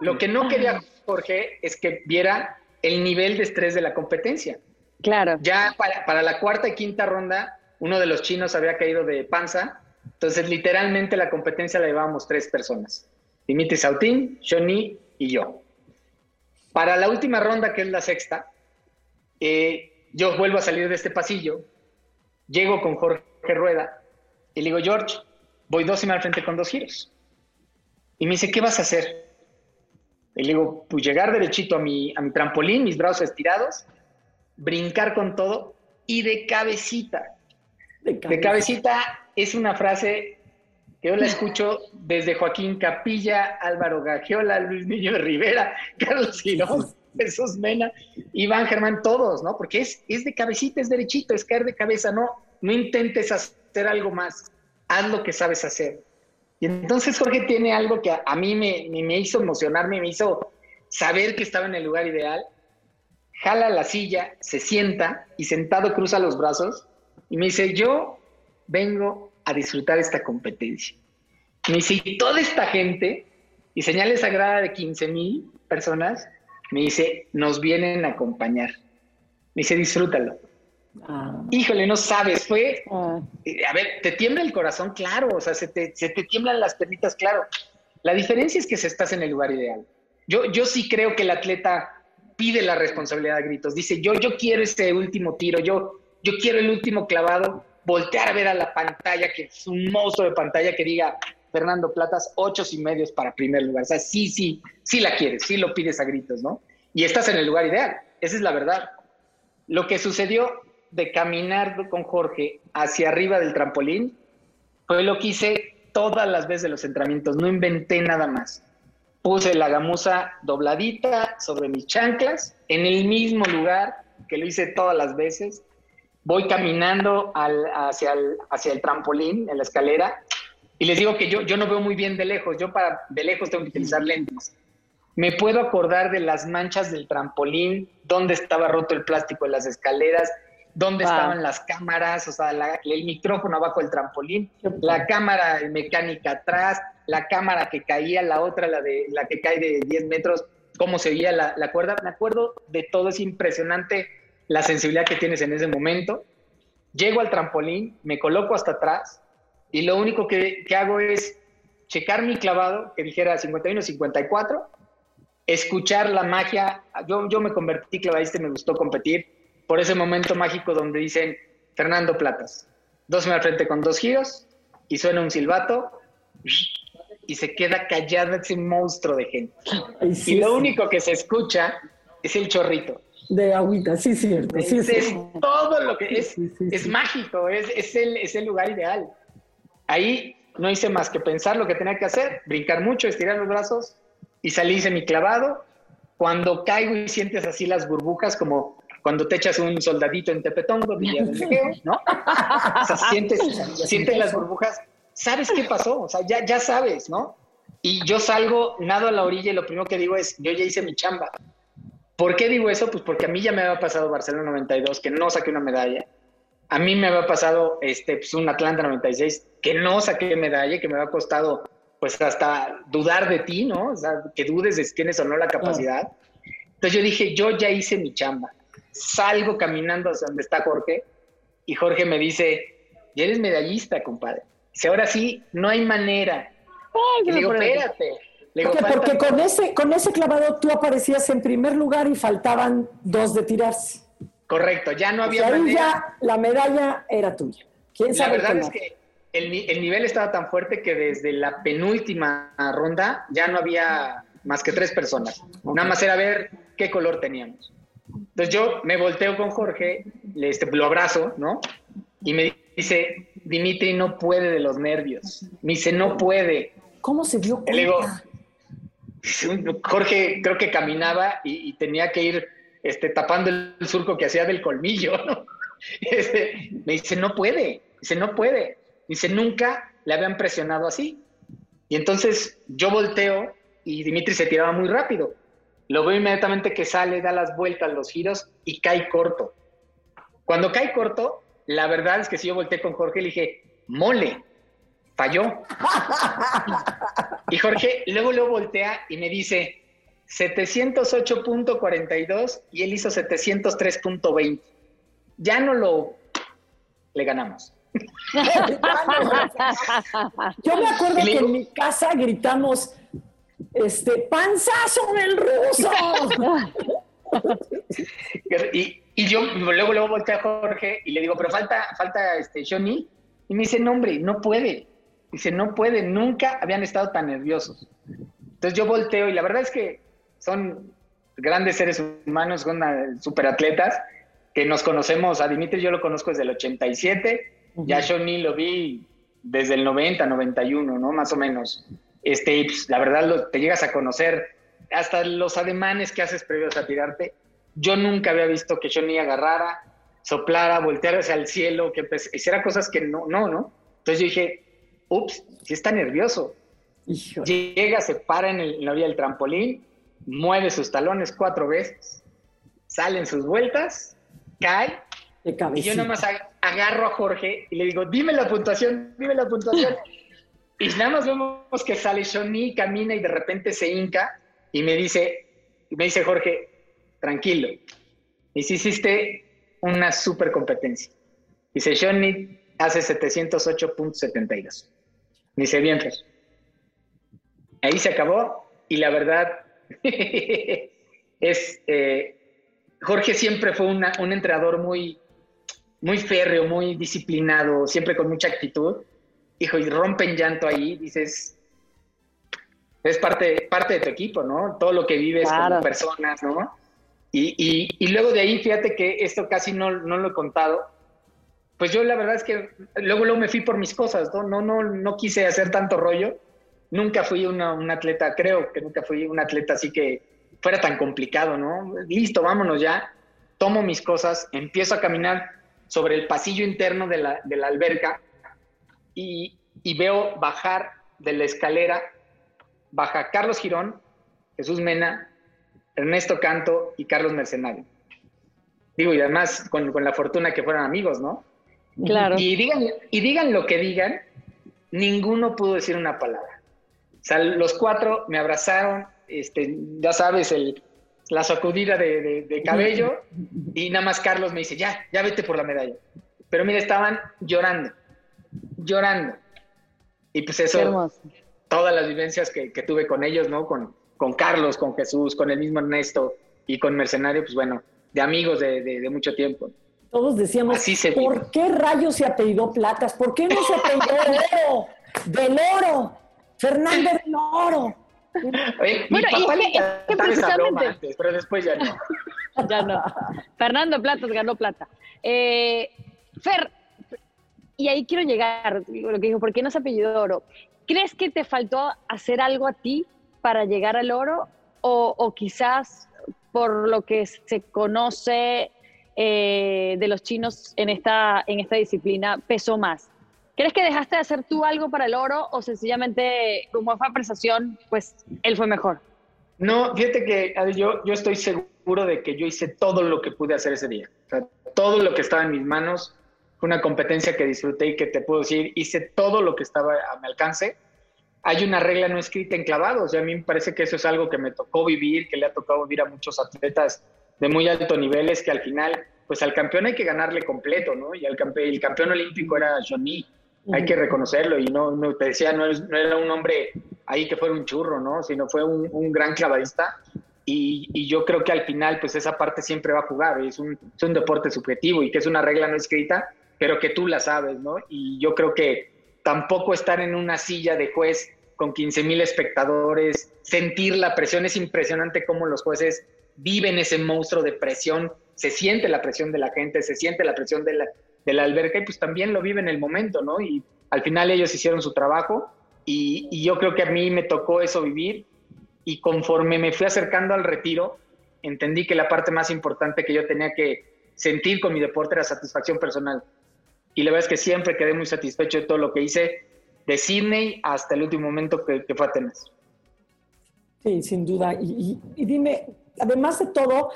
Lo que no quería Jorge es que viera el nivel de estrés de la competencia. Claro. Ya para, la cuarta y quinta ronda, uno de los chinos había caído de panza, entonces literalmente la competencia la llevábamos tres personas. Dimitri Sautín, Johnny y yo. Para la última ronda, que es la sexta, eh, yo vuelvo a salir de este pasillo, llego con Jorge Rueda y le digo, George, voy dos y me al frente con dos giros. Y me dice, ¿qué vas a hacer? Y le digo, pues llegar derechito a mi, a mi trampolín, mis brazos estirados, brincar con todo y de cabecita. De cabecita, es una frase que yo la escucho desde Joaquín Capilla, Álvaro Gagiola, Luis Niño Rivera, Carlos Girón, Jesús Mena, Iván Germán, todos, ¿no? Porque es, es de cabecita, es derechito, es caer de cabeza, no, no intentes hacer algo más, haz lo que sabes hacer. Y entonces Jorge tiene algo que a, mí me, me, hizo emocionarme, me hizo saber que estaba en el lugar ideal. jala la silla, se sienta y sentado cruza los brazos y me dice, yo vengo a disfrutar esta competencia. Me dice, toda esta gente, y señales sagrada de 15 mil personas, me dice, nos vienen a acompañar. Me dice, disfrútalo. Ah. Híjole, no sabes, fue, ah. eh, a ver, te tiembla el corazón, claro, o sea, se te, se te tiemblan las pernitas, claro. La diferencia es que se estás en el lugar ideal. Yo, yo sí creo que el atleta pide la responsabilidad a gritos, dice, yo, yo quiero este último tiro, yo, yo quiero el último clavado, voltear a ver a la pantalla, que es un monstruo de pantalla que diga, Fernando Platas, ocho y medios para primer lugar. O sea, sí, sí, sí la quieres, sí lo pides a gritos, ¿no? Y estás en el lugar ideal, esa es la verdad. Lo que sucedió de caminar con Jorge hacia arriba del trampolín fue lo que hice todas las veces de los entrenamientos, no inventé nada más. Puse la gamuza dobladita sobre mis chanclas, en el mismo lugar que lo hice todas las veces. Voy caminando hacia, el, hacia el trampolín, en la escalera, y les digo que yo, yo no veo muy bien de lejos, yo para de lejos tengo que utilizar lentes. Me puedo acordar de las manchas del trampolín, dónde estaba roto el plástico de las escaleras, dónde estaban las cámaras, o sea, el micrófono abajo del trampolín, la cámara mecánica atrás, la cámara que caía, la otra, la, de, la que cae de 10 metros, cómo se veía la, la cuerda. Me acuerdo de todo, es impresionante la sensibilidad que tienes en ese momento. Llego al trampolín, me coloco hasta atrás y lo único que, que hago es checar mi clavado, que dijera 51-54, escuchar la magia. Yo, yo me convertí clavadista y me gustó competir por ese momento mágico donde dicen Fernando Platas, dos al frente con dos giros y suena un silbato y se queda callado ese monstruo de gente. y lo único que se escucha es el chorrito. De agüita, sí, cierto. Sí, es, todo lo que es, es mágico, es, es, el, es el lugar ideal. Ahí no hice más que pensar lo que tenía que hacer, brincar mucho, estirar los brazos y salí de mi clavado. Cuando caigo y sientes así las burbujas como cuando te echas un soldadito en Tepetongo, ¿no? O sea, sientes, sientes las burbujas, ¿sabes qué pasó? O sea, ya, ya sabes, ¿no? Y yo salgo, nado a la orilla y lo primero que digo es, yo ya hice mi chamba. ¿Por qué digo eso? Pues porque a mí ya me había pasado Barcelona 92, que no saqué una medalla. A mí me había pasado este, pues, un Atlanta 96, que no saqué medalla, que me había costado pues hasta dudar de ti, ¿no? O sea, que dudes de si tienes o no la capacidad. Entonces yo dije, yo ya hice mi chamba salgo caminando hacia donde está Jorge y Jorge me dice, ya eres medallista, compadre. Dice, ahora sí, no hay manera. le digo, espérate. porque con ese, con ese clavado tú aparecías en primer lugar y faltaban dos de tirarse. Correcto, ya no había manera. ya la medalla era tuya. ¿Quién sabe la verdad es que el, el, nivel estaba tan fuerte que desde la penúltima ronda ya no había más que tres personas. Nada más era ver qué color teníamos. Entonces yo me volteo con Jorge, le, este, lo abrazo, ¿no? Y me dice, Dimitri no puede de los nervios. Me dice, no puede. ¿Cómo se dio cuenta? digo, Jorge creo que caminaba y, tenía que ir este, tapando el surco que hacía del colmillo, ¿no? Este, me dice, no puede. Dice, no puede. Dice, nunca le habían presionado así. Y entonces yo volteo y Dimitri se tiraba muy rápido. Lo veo inmediatamente que sale, da las vueltas, los giros y cae corto. Cuando cae corto, la verdad es que si yo volteé con Jorge, le dije, mole, falló. y Jorge luego lo voltea y me dice, 708.42 y él hizo 703.20. Ya no lo le ganamos. Yo me acuerdo que en mi casa gritamos este, panzazo del ruso. y, y, yo luego, luego volteé a Jorge y le digo, pero falta, falta este Johnny. Y me dice, no, hombre, no puede. Dice, no puede, nunca habían estado tan nerviosos. Entonces yo volteo y la verdad es que son grandes seres humanos, son superatletas que nos conocemos. A Dimitri yo lo conozco desde el 87, ya Johnny lo vi desde el 90, 91, ¿no? Más o menos este, pues, la verdad te llegas a conocer hasta los ademanes que haces previos a tirarte. Yo nunca había visto que Johnny agarrara, soplara, volteara hacia el cielo, que hiciera cosas que no, no, ¿no? Entonces yo dije, ups, si está nervioso. Llega, se para en, el, la orilla del trampolín, mueve sus talones cuatro veces, salen sus vueltas, cae, y yo nada más agarro a Jorge y le digo, dime la puntuación, dime la puntuación. y nada más vemos que sale Johnny, camina y de repente se hinca y me dice, me dice Jorge, tranquilo, hiciste una super competencia. Dice, Johnny hace 708.72. Dice, bien, Fer. Ahí se acabó y la verdad es, eh, Jorge siempre fue un entrenador muy, muy férreo, muy disciplinado, siempre con mucha actitud. Hijo, y rompen llanto ahí, dices, es parte, parte de tu equipo, ¿no? Todo lo que vives como personas, ¿no? Y, y, luego de ahí, fíjate que esto casi no, no, lo he contado. Pues yo la verdad es que luego, luego me fui por mis cosas, ¿no? No, no, no quise hacer tanto rollo. Nunca fui una, un atleta, creo que nunca fui un atleta así que fuera tan complicado, ¿no? Listo, vámonos ya. Tomo mis cosas, empiezo a caminar sobre el pasillo interno de la, de la alberca y, y, veo bajar de la escalera, baja Carlos Girón, Jesús Mena, Ernesto Canto y Carlos Mercenario. Digo, y además con, con la fortuna que fueran amigos, ¿no? Claro. Y digan, y digan lo que digan, ninguno pudo decir una palabra. O sea, los cuatro me abrazaron, este, ya sabes, el, la sacudida de, cabello y nada más Carlos me dice, ya, ya vete por la medalla. Pero mira, estaban llorando, llorando. Y pues eso, todas las vivencias que, tuve con ellos, ¿no? Con, con Carlos, con Jesús, con el mismo Ernesto y con Mercenario, pues bueno, de amigos de, mucho tiempo. Todos decíamos, ¿por qué rayos se apellidó Platas? ¿Por qué no se apellidó Oro? Del Oro, Fernando del Oro bueno, y que, precisamente... pero después ya no. ya no. Fernando Platas ganó plata. Eh, Fer, y ahí quiero llegar, lo que dijo, ¿por qué no se apellido oro? ¿Crees que te faltó hacer algo a ti para llegar al oro? O, o quizás por lo que se conoce eh, de los chinos en esta, en esta disciplina pesó más? ¿Crees que dejaste de hacer tú algo para el oro o sencillamente, como fue apreciación, pues él fue mejor? No, fíjate que yo, yo estoy seguro de que yo hice todo lo que pude hacer ese día. O sea, todo lo que estaba en mis manos. Fue una competencia que disfruté y que te puedo decir, hice todo lo que estaba a mi alcance. Hay una regla no escrita en clavados. Y a mí me parece que eso es algo que me tocó vivir, que le ha tocado vivir a muchos atletas de muy alto nivel, es que al final, pues al campeón hay que ganarle completo, ¿no? Y el, campeón, el campeón olímpico era Johnny hay que reconocerlo y no, no te decía, no, no, era un hombre ahí que fuera un churro, ¿no? Sino fue un, un gran clavadista y, y, yo creo que al final pues esa parte siempre va a jugar, es un, es un deporte subjetivo y que es una regla no escrita, pero que tú la sabes, ¿no? Y yo creo que tampoco estar en una silla de juez con 15 mil espectadores, sentir la presión, es impresionante cómo los jueces viven ese monstruo de presión, se siente la presión de la gente, se siente la presión de la, de la alberca y pues también lo vive en el momento, ¿no? Y al final ellos hicieron su trabajo y, yo creo que a mí me tocó eso vivir y conforme me fui acercando al retiro, entendí que la parte más importante que yo tenía que sentir con mi deporte era satisfacción personal. Y la verdad es que siempre quedé muy satisfecho de todo lo que hice, de Sydney hasta el último momento que, fue Atenas. Sí, sin duda. Y, y, dime, además de todo,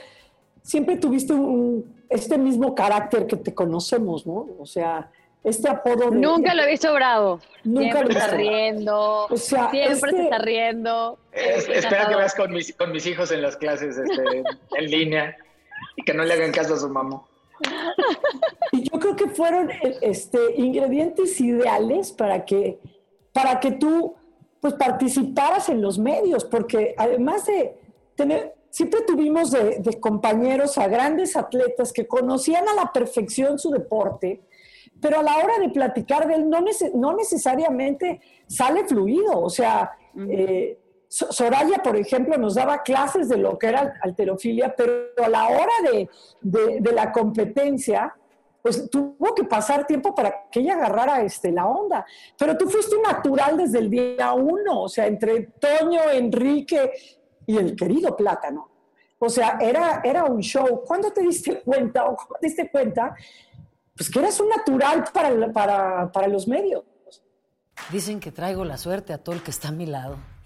siempre tuviste un, este mismo carácter que te conocemos, ¿no? O sea, este apodo. Nunca lo he visto bravo. Nunca siempre lo está riendo. O sea, siempre se este está riendo. espera que veas con mis, con mis hijos en las clases este, en línea y que no le hagan caso a su mamá. Y yo creo que fueron este, ingredientes ideales para que, para que tú pues, participaras en los medios, porque además de tener, siempre tuvimos de, compañeros a grandes atletas que conocían a la perfección su deporte, pero a la hora de platicar de él no, no necesariamente sale fluido. O sea, eh, Soraya, por ejemplo, nos daba clases de lo que era alterofilia, pero a la hora de, de, la competencia, pues tuvo que pasar tiempo para que ella agarrara este, la onda. Pero tú fuiste natural desde el día uno, o sea, entre Toño, Enrique, y el querido plátano. O sea, era, era un show. ¿Cuándo te diste cuenta o cómo te diste cuenta? Pues que eras un natural para, para, para los medios. Dicen que traigo la suerte a todo el que está a mi lado.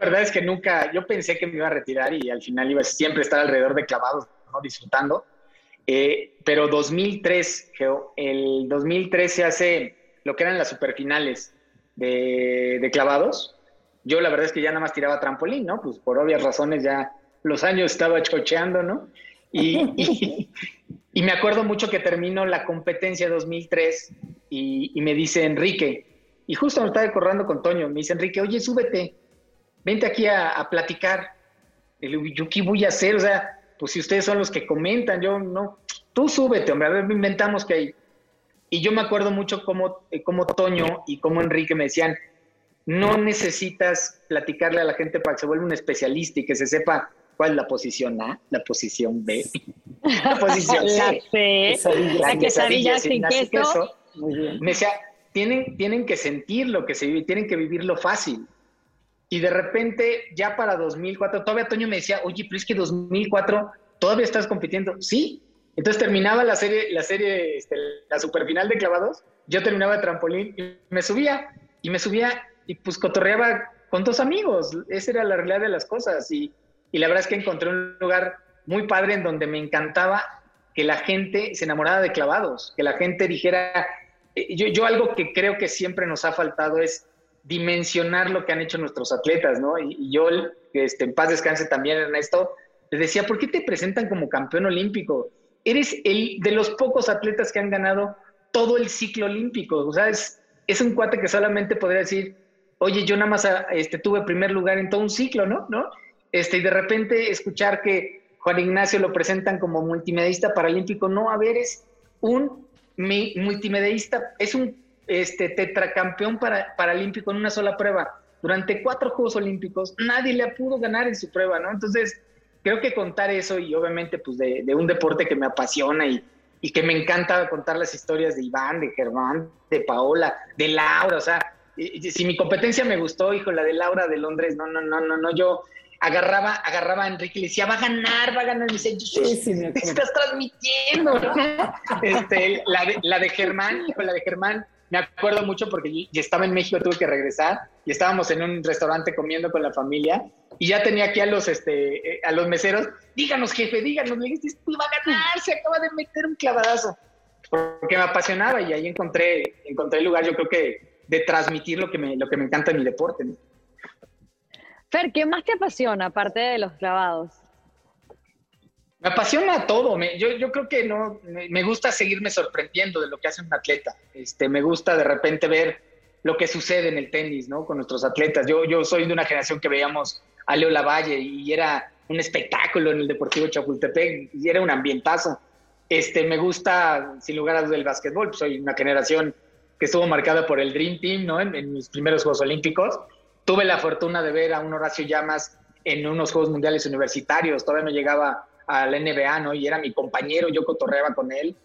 La verdad es que nunca, yo pensé que me iba a retirar y al final iba a siempre estar alrededor de clavados, ¿no? disfrutando. Eh, pero 2003, Geo, el 2003 se hace lo que eran las superfinales de, de clavados. Yo la verdad es que ya nada más tiraba trampolín, ¿no? Pues por obvias razones ya los años estaba chocheando, ¿no? Y, me acuerdo mucho que terminó la competencia 2003 y, y me dice Enrique, y justo me estaba corriendo con Toño, me dice Enrique, oye, súbete, vente aquí a, a platicar. Digo, ¿yo qué voy a hacer? O sea, pues si ustedes son los que comentan, yo no, tú súbete, hombre, a ver, inventamos que hay. Y yo me acuerdo mucho cómo, eh, cómo Toño y cómo Enrique me decían, no necesitas platicarle a la gente para que se vuelva un especialista y que se sepa cuál es la posición A, la posición B, la posición La C, la quesadilla sin nace queso. Me decía, tienen, tienen que sentir lo que se vive, tienen que vivirlo fácil. Y de repente, ya para 2004, todavía Toño me decía, oye, pero es que 2004 todavía estás compitiendo. Sí. Entonces terminaba la serie, la serie, este, la superfinal de clavados, yo terminaba de trampolín y me subía, y me subía y pues cotorreaba con dos amigos. Esa era la realidad de las cosas. Y, y la verdad es que encontré un lugar muy padre en donde me encantaba que la gente se enamorara de clavados, que la gente dijera, eh, yo, yo algo que creo que siempre nos ha faltado es dimensionar lo que han hecho nuestros atletas, ¿no? Y, y yo, este, en paz descanse también, Ernesto, le decía, ¿por qué te presentan como campeón olímpico? Eres el de los pocos atletas que han ganado todo el ciclo olímpico, o sea, es, es un cuate que solamente podría decir, oye, yo nada más este, tuve primer lugar en todo un ciclo, ¿no? ¿no? Este, y de repente escuchar que Juan Ignacio lo presentan como multimedista paralímpico, no, a ver, es un multimedista, es un este, tetracampeón para, paralímpico en una sola prueba. Durante cuatro Juegos Olímpicos, nadie le pudo ganar en su prueba, ¿no? Entonces, creo que contar eso y obviamente pues de, de un deporte que me apasiona y, y, que me encanta contar las historias de Iván, de Germán, de Paola, de Laura, o sea, si mi competencia me gustó, hijo, la de Laura de Londres, no, no, no, no, no, yo agarraba, agarraba a Enrique y le decía, va a ganar, va a ganar. Y me dice, sí, sí, me estás transmitiendo. este, la, de, la de Germán, hijo, la de Germán, me acuerdo mucho porque yo estaba en México, tuve que regresar y estábamos en un restaurante comiendo con la familia y ya tenía aquí a los, este, a los meseros, díganos jefe, díganos, me dijiste, va a ganar, se acaba de meter un clavadazo, porque me apasionaba y ahí encontré, encontré el lugar, yo creo que de transmitir lo que me, lo que me encanta en mi deporte. Fer, ¿qué más te apasiona aparte de los clavados? Me apasiona todo. Me, yo, yo creo que no. Me, gusta seguirme sorprendiendo de lo que hace un atleta. Este, me gusta de repente ver lo que sucede en el tenis, ¿no? Con nuestros atletas. Yo, yo soy de una generación que veíamos a Leo Lavalle y era un espectáculo en el Deportivo Chapultepec y era un ambientazo. Este, me gusta, sin lugar a dudas, el básquetbol. Soy una generación que estuvo marcada por el Dream Team, ¿no? En, en mis primeros Juegos Olímpicos. Tuve la fortuna de ver a un Horacio Llamas en unos Juegos Mundiales Universitarios. Todavía no llegaba a la NBA, ¿no? Y era mi compañero, yo cotorreaba con él.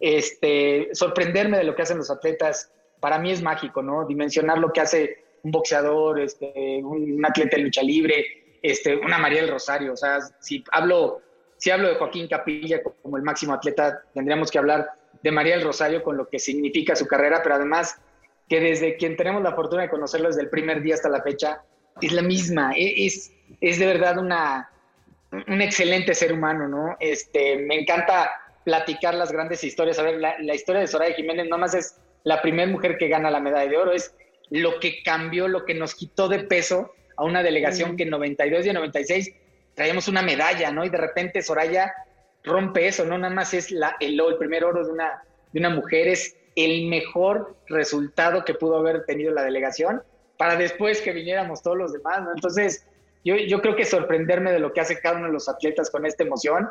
Este, sorprenderme de lo que hacen los atletas, para mí es mágico, ¿no? Dimensionar lo que hace un boxeador, este, un, un atleta de lucha libre, este, una María del Rosario. O sea, si hablo, si hablo de Joaquín Capilla como el máximo atleta, tendríamos que hablar de María del Rosario con lo que significa su carrera, pero además que desde quien tenemos la fortuna de conocerlo desde el primer día hasta la fecha, es la misma, es, es de verdad una, un excelente ser humano, ¿no? Este, me encanta platicar las grandes historias. A ver, la, la historia de Soraya Jiménez no más es la primera mujer que gana la medalla de oro, es lo que cambió, lo que nos quitó de peso a una delegación mm. que en 92 y en 96 traíamos una medalla, ¿no? Y de repente Soraya rompe eso, ¿no? Nada más es la, el, el primer oro de una, de una mujer, es el mejor resultado que pudo haber tenido la delegación para después que viniéramos todos los demás, ¿no? Entonces, yo, yo, creo que sorprenderme de lo que hace cada uno de los atletas con esta emoción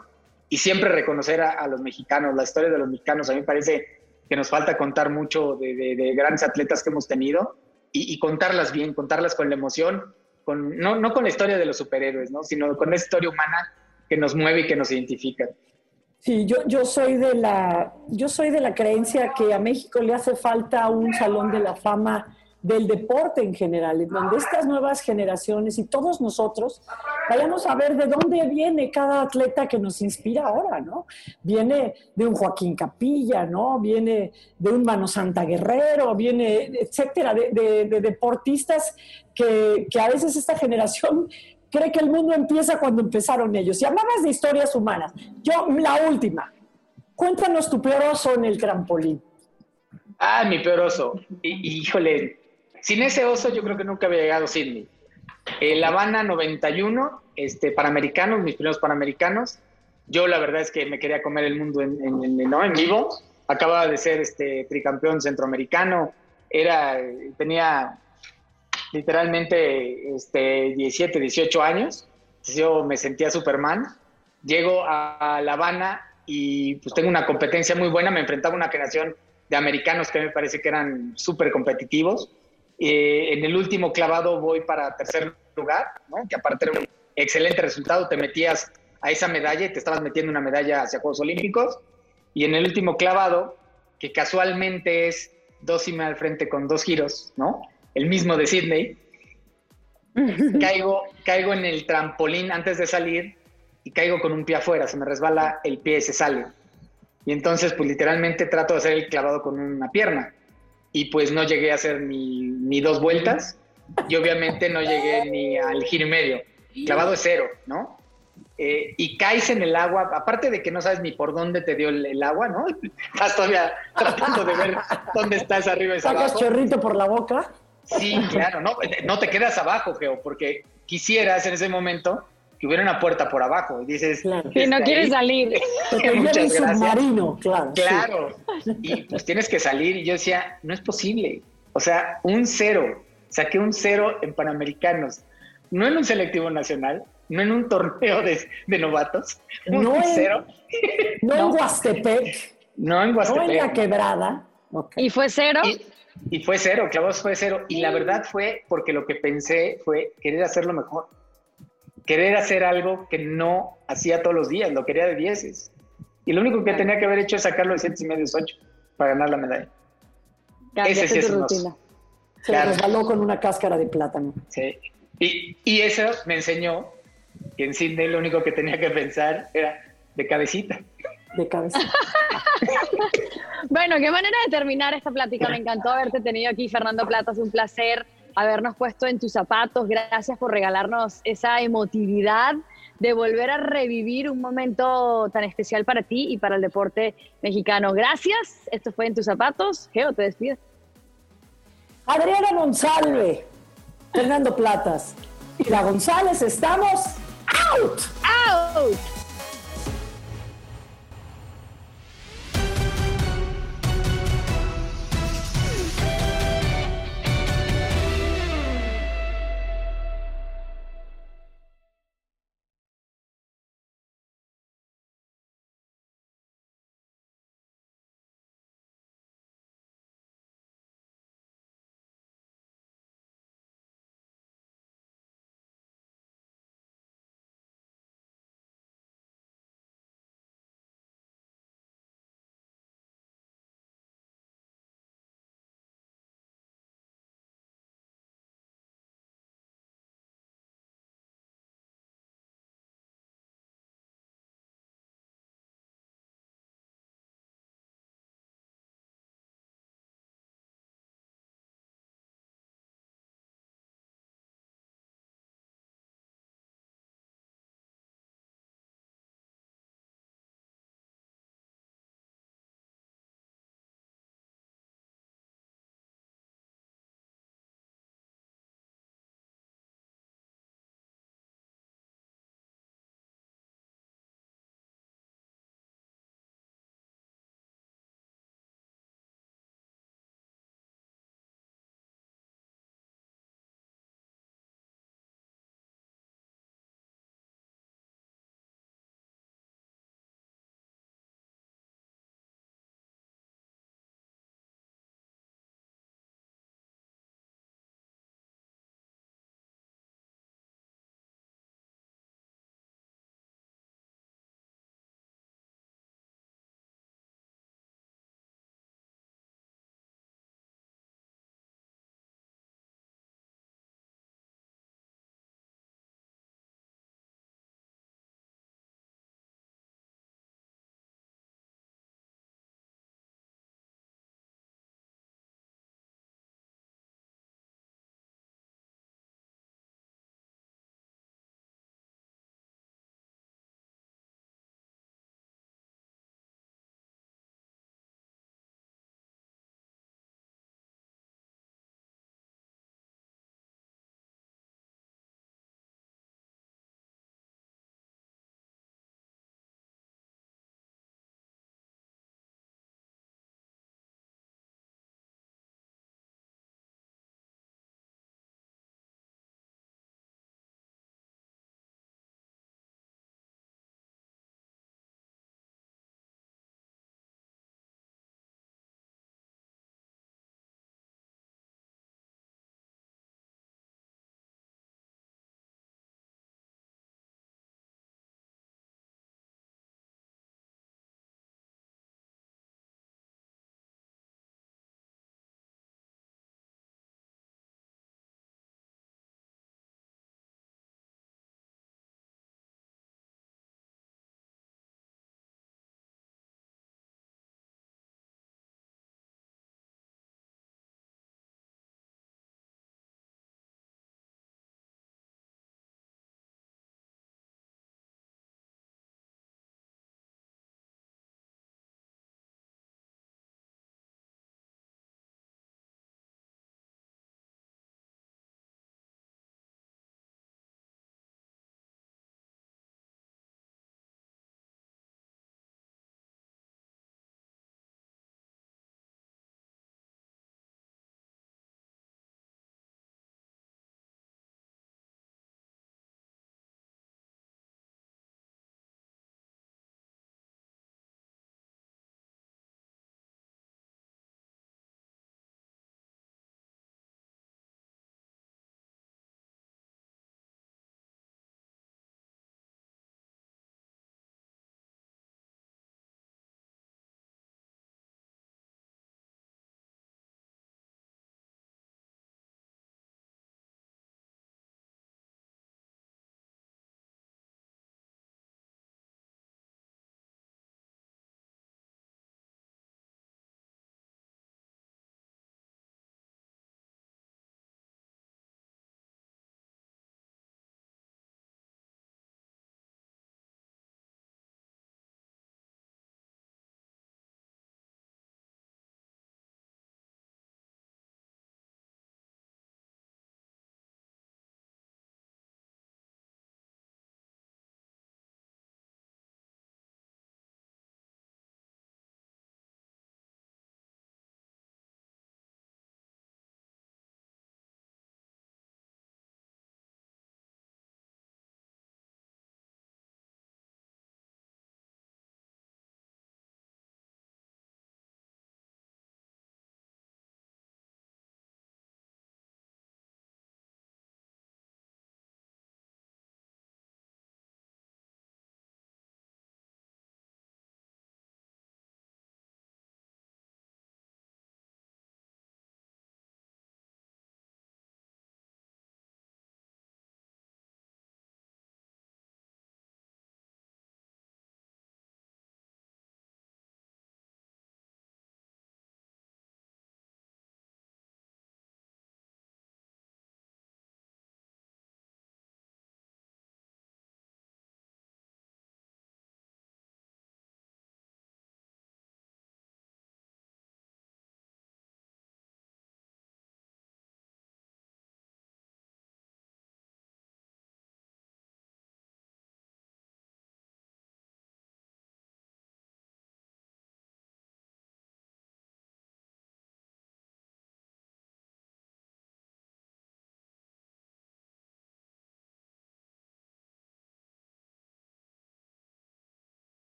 y siempre reconocer a, a los mexicanos, la historia de los mexicanos, a mí me parece que nos falta contar mucho de, de, de, grandes atletas que hemos tenido y, contarlas bien, contarlas con la emoción, con, no, no con la historia de los superhéroes, ¿no? sino con la historia humana que nos mueve y que nos identifica. Sí, yo, yo, soy de la, yo soy de la creencia que a México le hace falta un salón de la fama del deporte en general, en donde estas nuevas generaciones y todos nosotros vayamos a ver de dónde viene cada atleta que nos inspira ahora, ¿no? Viene de un Joaquín Capilla, ¿no? Viene de un Mano Santa Guerrero, viene, etcétera, de, deportistas que, que, a veces esta generación cree que el mundo empieza cuando empezaron ellos. Y hablabas de historias humanas. Yo, la última, cuéntanos tu peor oso en el trampolín. Ah, mi peor oso. híjole, sin ese oso yo creo que nunca había llegado a Sydney. La Habana 91, este, Panamericanos, mis primeros Panamericanos. Yo la verdad es que me quería comer el mundo en, en, vivo. Acababa de ser este, tricampeón centroamericano. Era, tenía literalmente este, 17, 18 años. Yo me sentía Superman. Llego a La Habana y pues tengo una competencia muy buena. Me enfrentaba a una generación de americanos que me parece que eran súper competitivos eh, en el último clavado voy para tercer lugar, ¿no? que aparte era un excelente resultado, te metías a esa medalla y te estabas metiendo una medalla hacia Juegos Olímpicos. Y en el último clavado, que casualmente es dos y al frente con dos giros, ¿no? El mismo de Sydney, caigo, caigo en el trampolín antes de salir y caigo con un pie afuera, se me resbala el pie y se sale. Y entonces, pues literalmente trato de hacer el clavado con una pierna y pues no llegué a hacer ni, dos vueltas y obviamente no llegué ni al giro y medio. Clavado es cero, ¿no? Eh, y caes en el agua, aparte de que no sabes ni por dónde te dio el, agua, ¿no? Estás todavía tratando de ver dónde estás arriba y ¿Sacas chorrito por la boca? Sí, claro, no, no te quedas abajo, Geo, porque quisieras en ese momento que hubiera una puerta por abajo y dices... Claro. Y no quieres salir. Muchas submarino, claro. Claro. Y pues tienes que salir y yo decía, no es posible. O sea, un cero. Saqué un cero en Panamericanos. No en un selectivo nacional, no en un torneo de, de novatos. No en, cero. No, en Huastepec. No en Huastepec. No en la quebrada. ¿Y fue cero? Y, y fue cero, clavos fue cero. Y la verdad fue porque lo que pensé fue querer hacerlo mejor querer hacer algo que no hacía todos los días, lo quería de dieces. Y lo único que tenía que haber hecho es sacarlo de siete y medio, ocho, para ganar la medalla. Ese sí es un Se resbaló con una cáscara de plátano. Sí. Y, y, eso me enseñó que en Sydney lo único que tenía que pensar era de cabecita. De cabecita. bueno, qué manera de terminar esta plática. Me encantó haberte tenido aquí, Fernando Plata. Es un placer habernos puesto en tus zapatos. Gracias por regalarnos esa emotividad de volver a revivir un momento tan especial para ti y para el deporte mexicano. Gracias. Esto fue en tus zapatos. Geo, te despido. Adriana González, Fernando Platas y la González, estamos out. Out.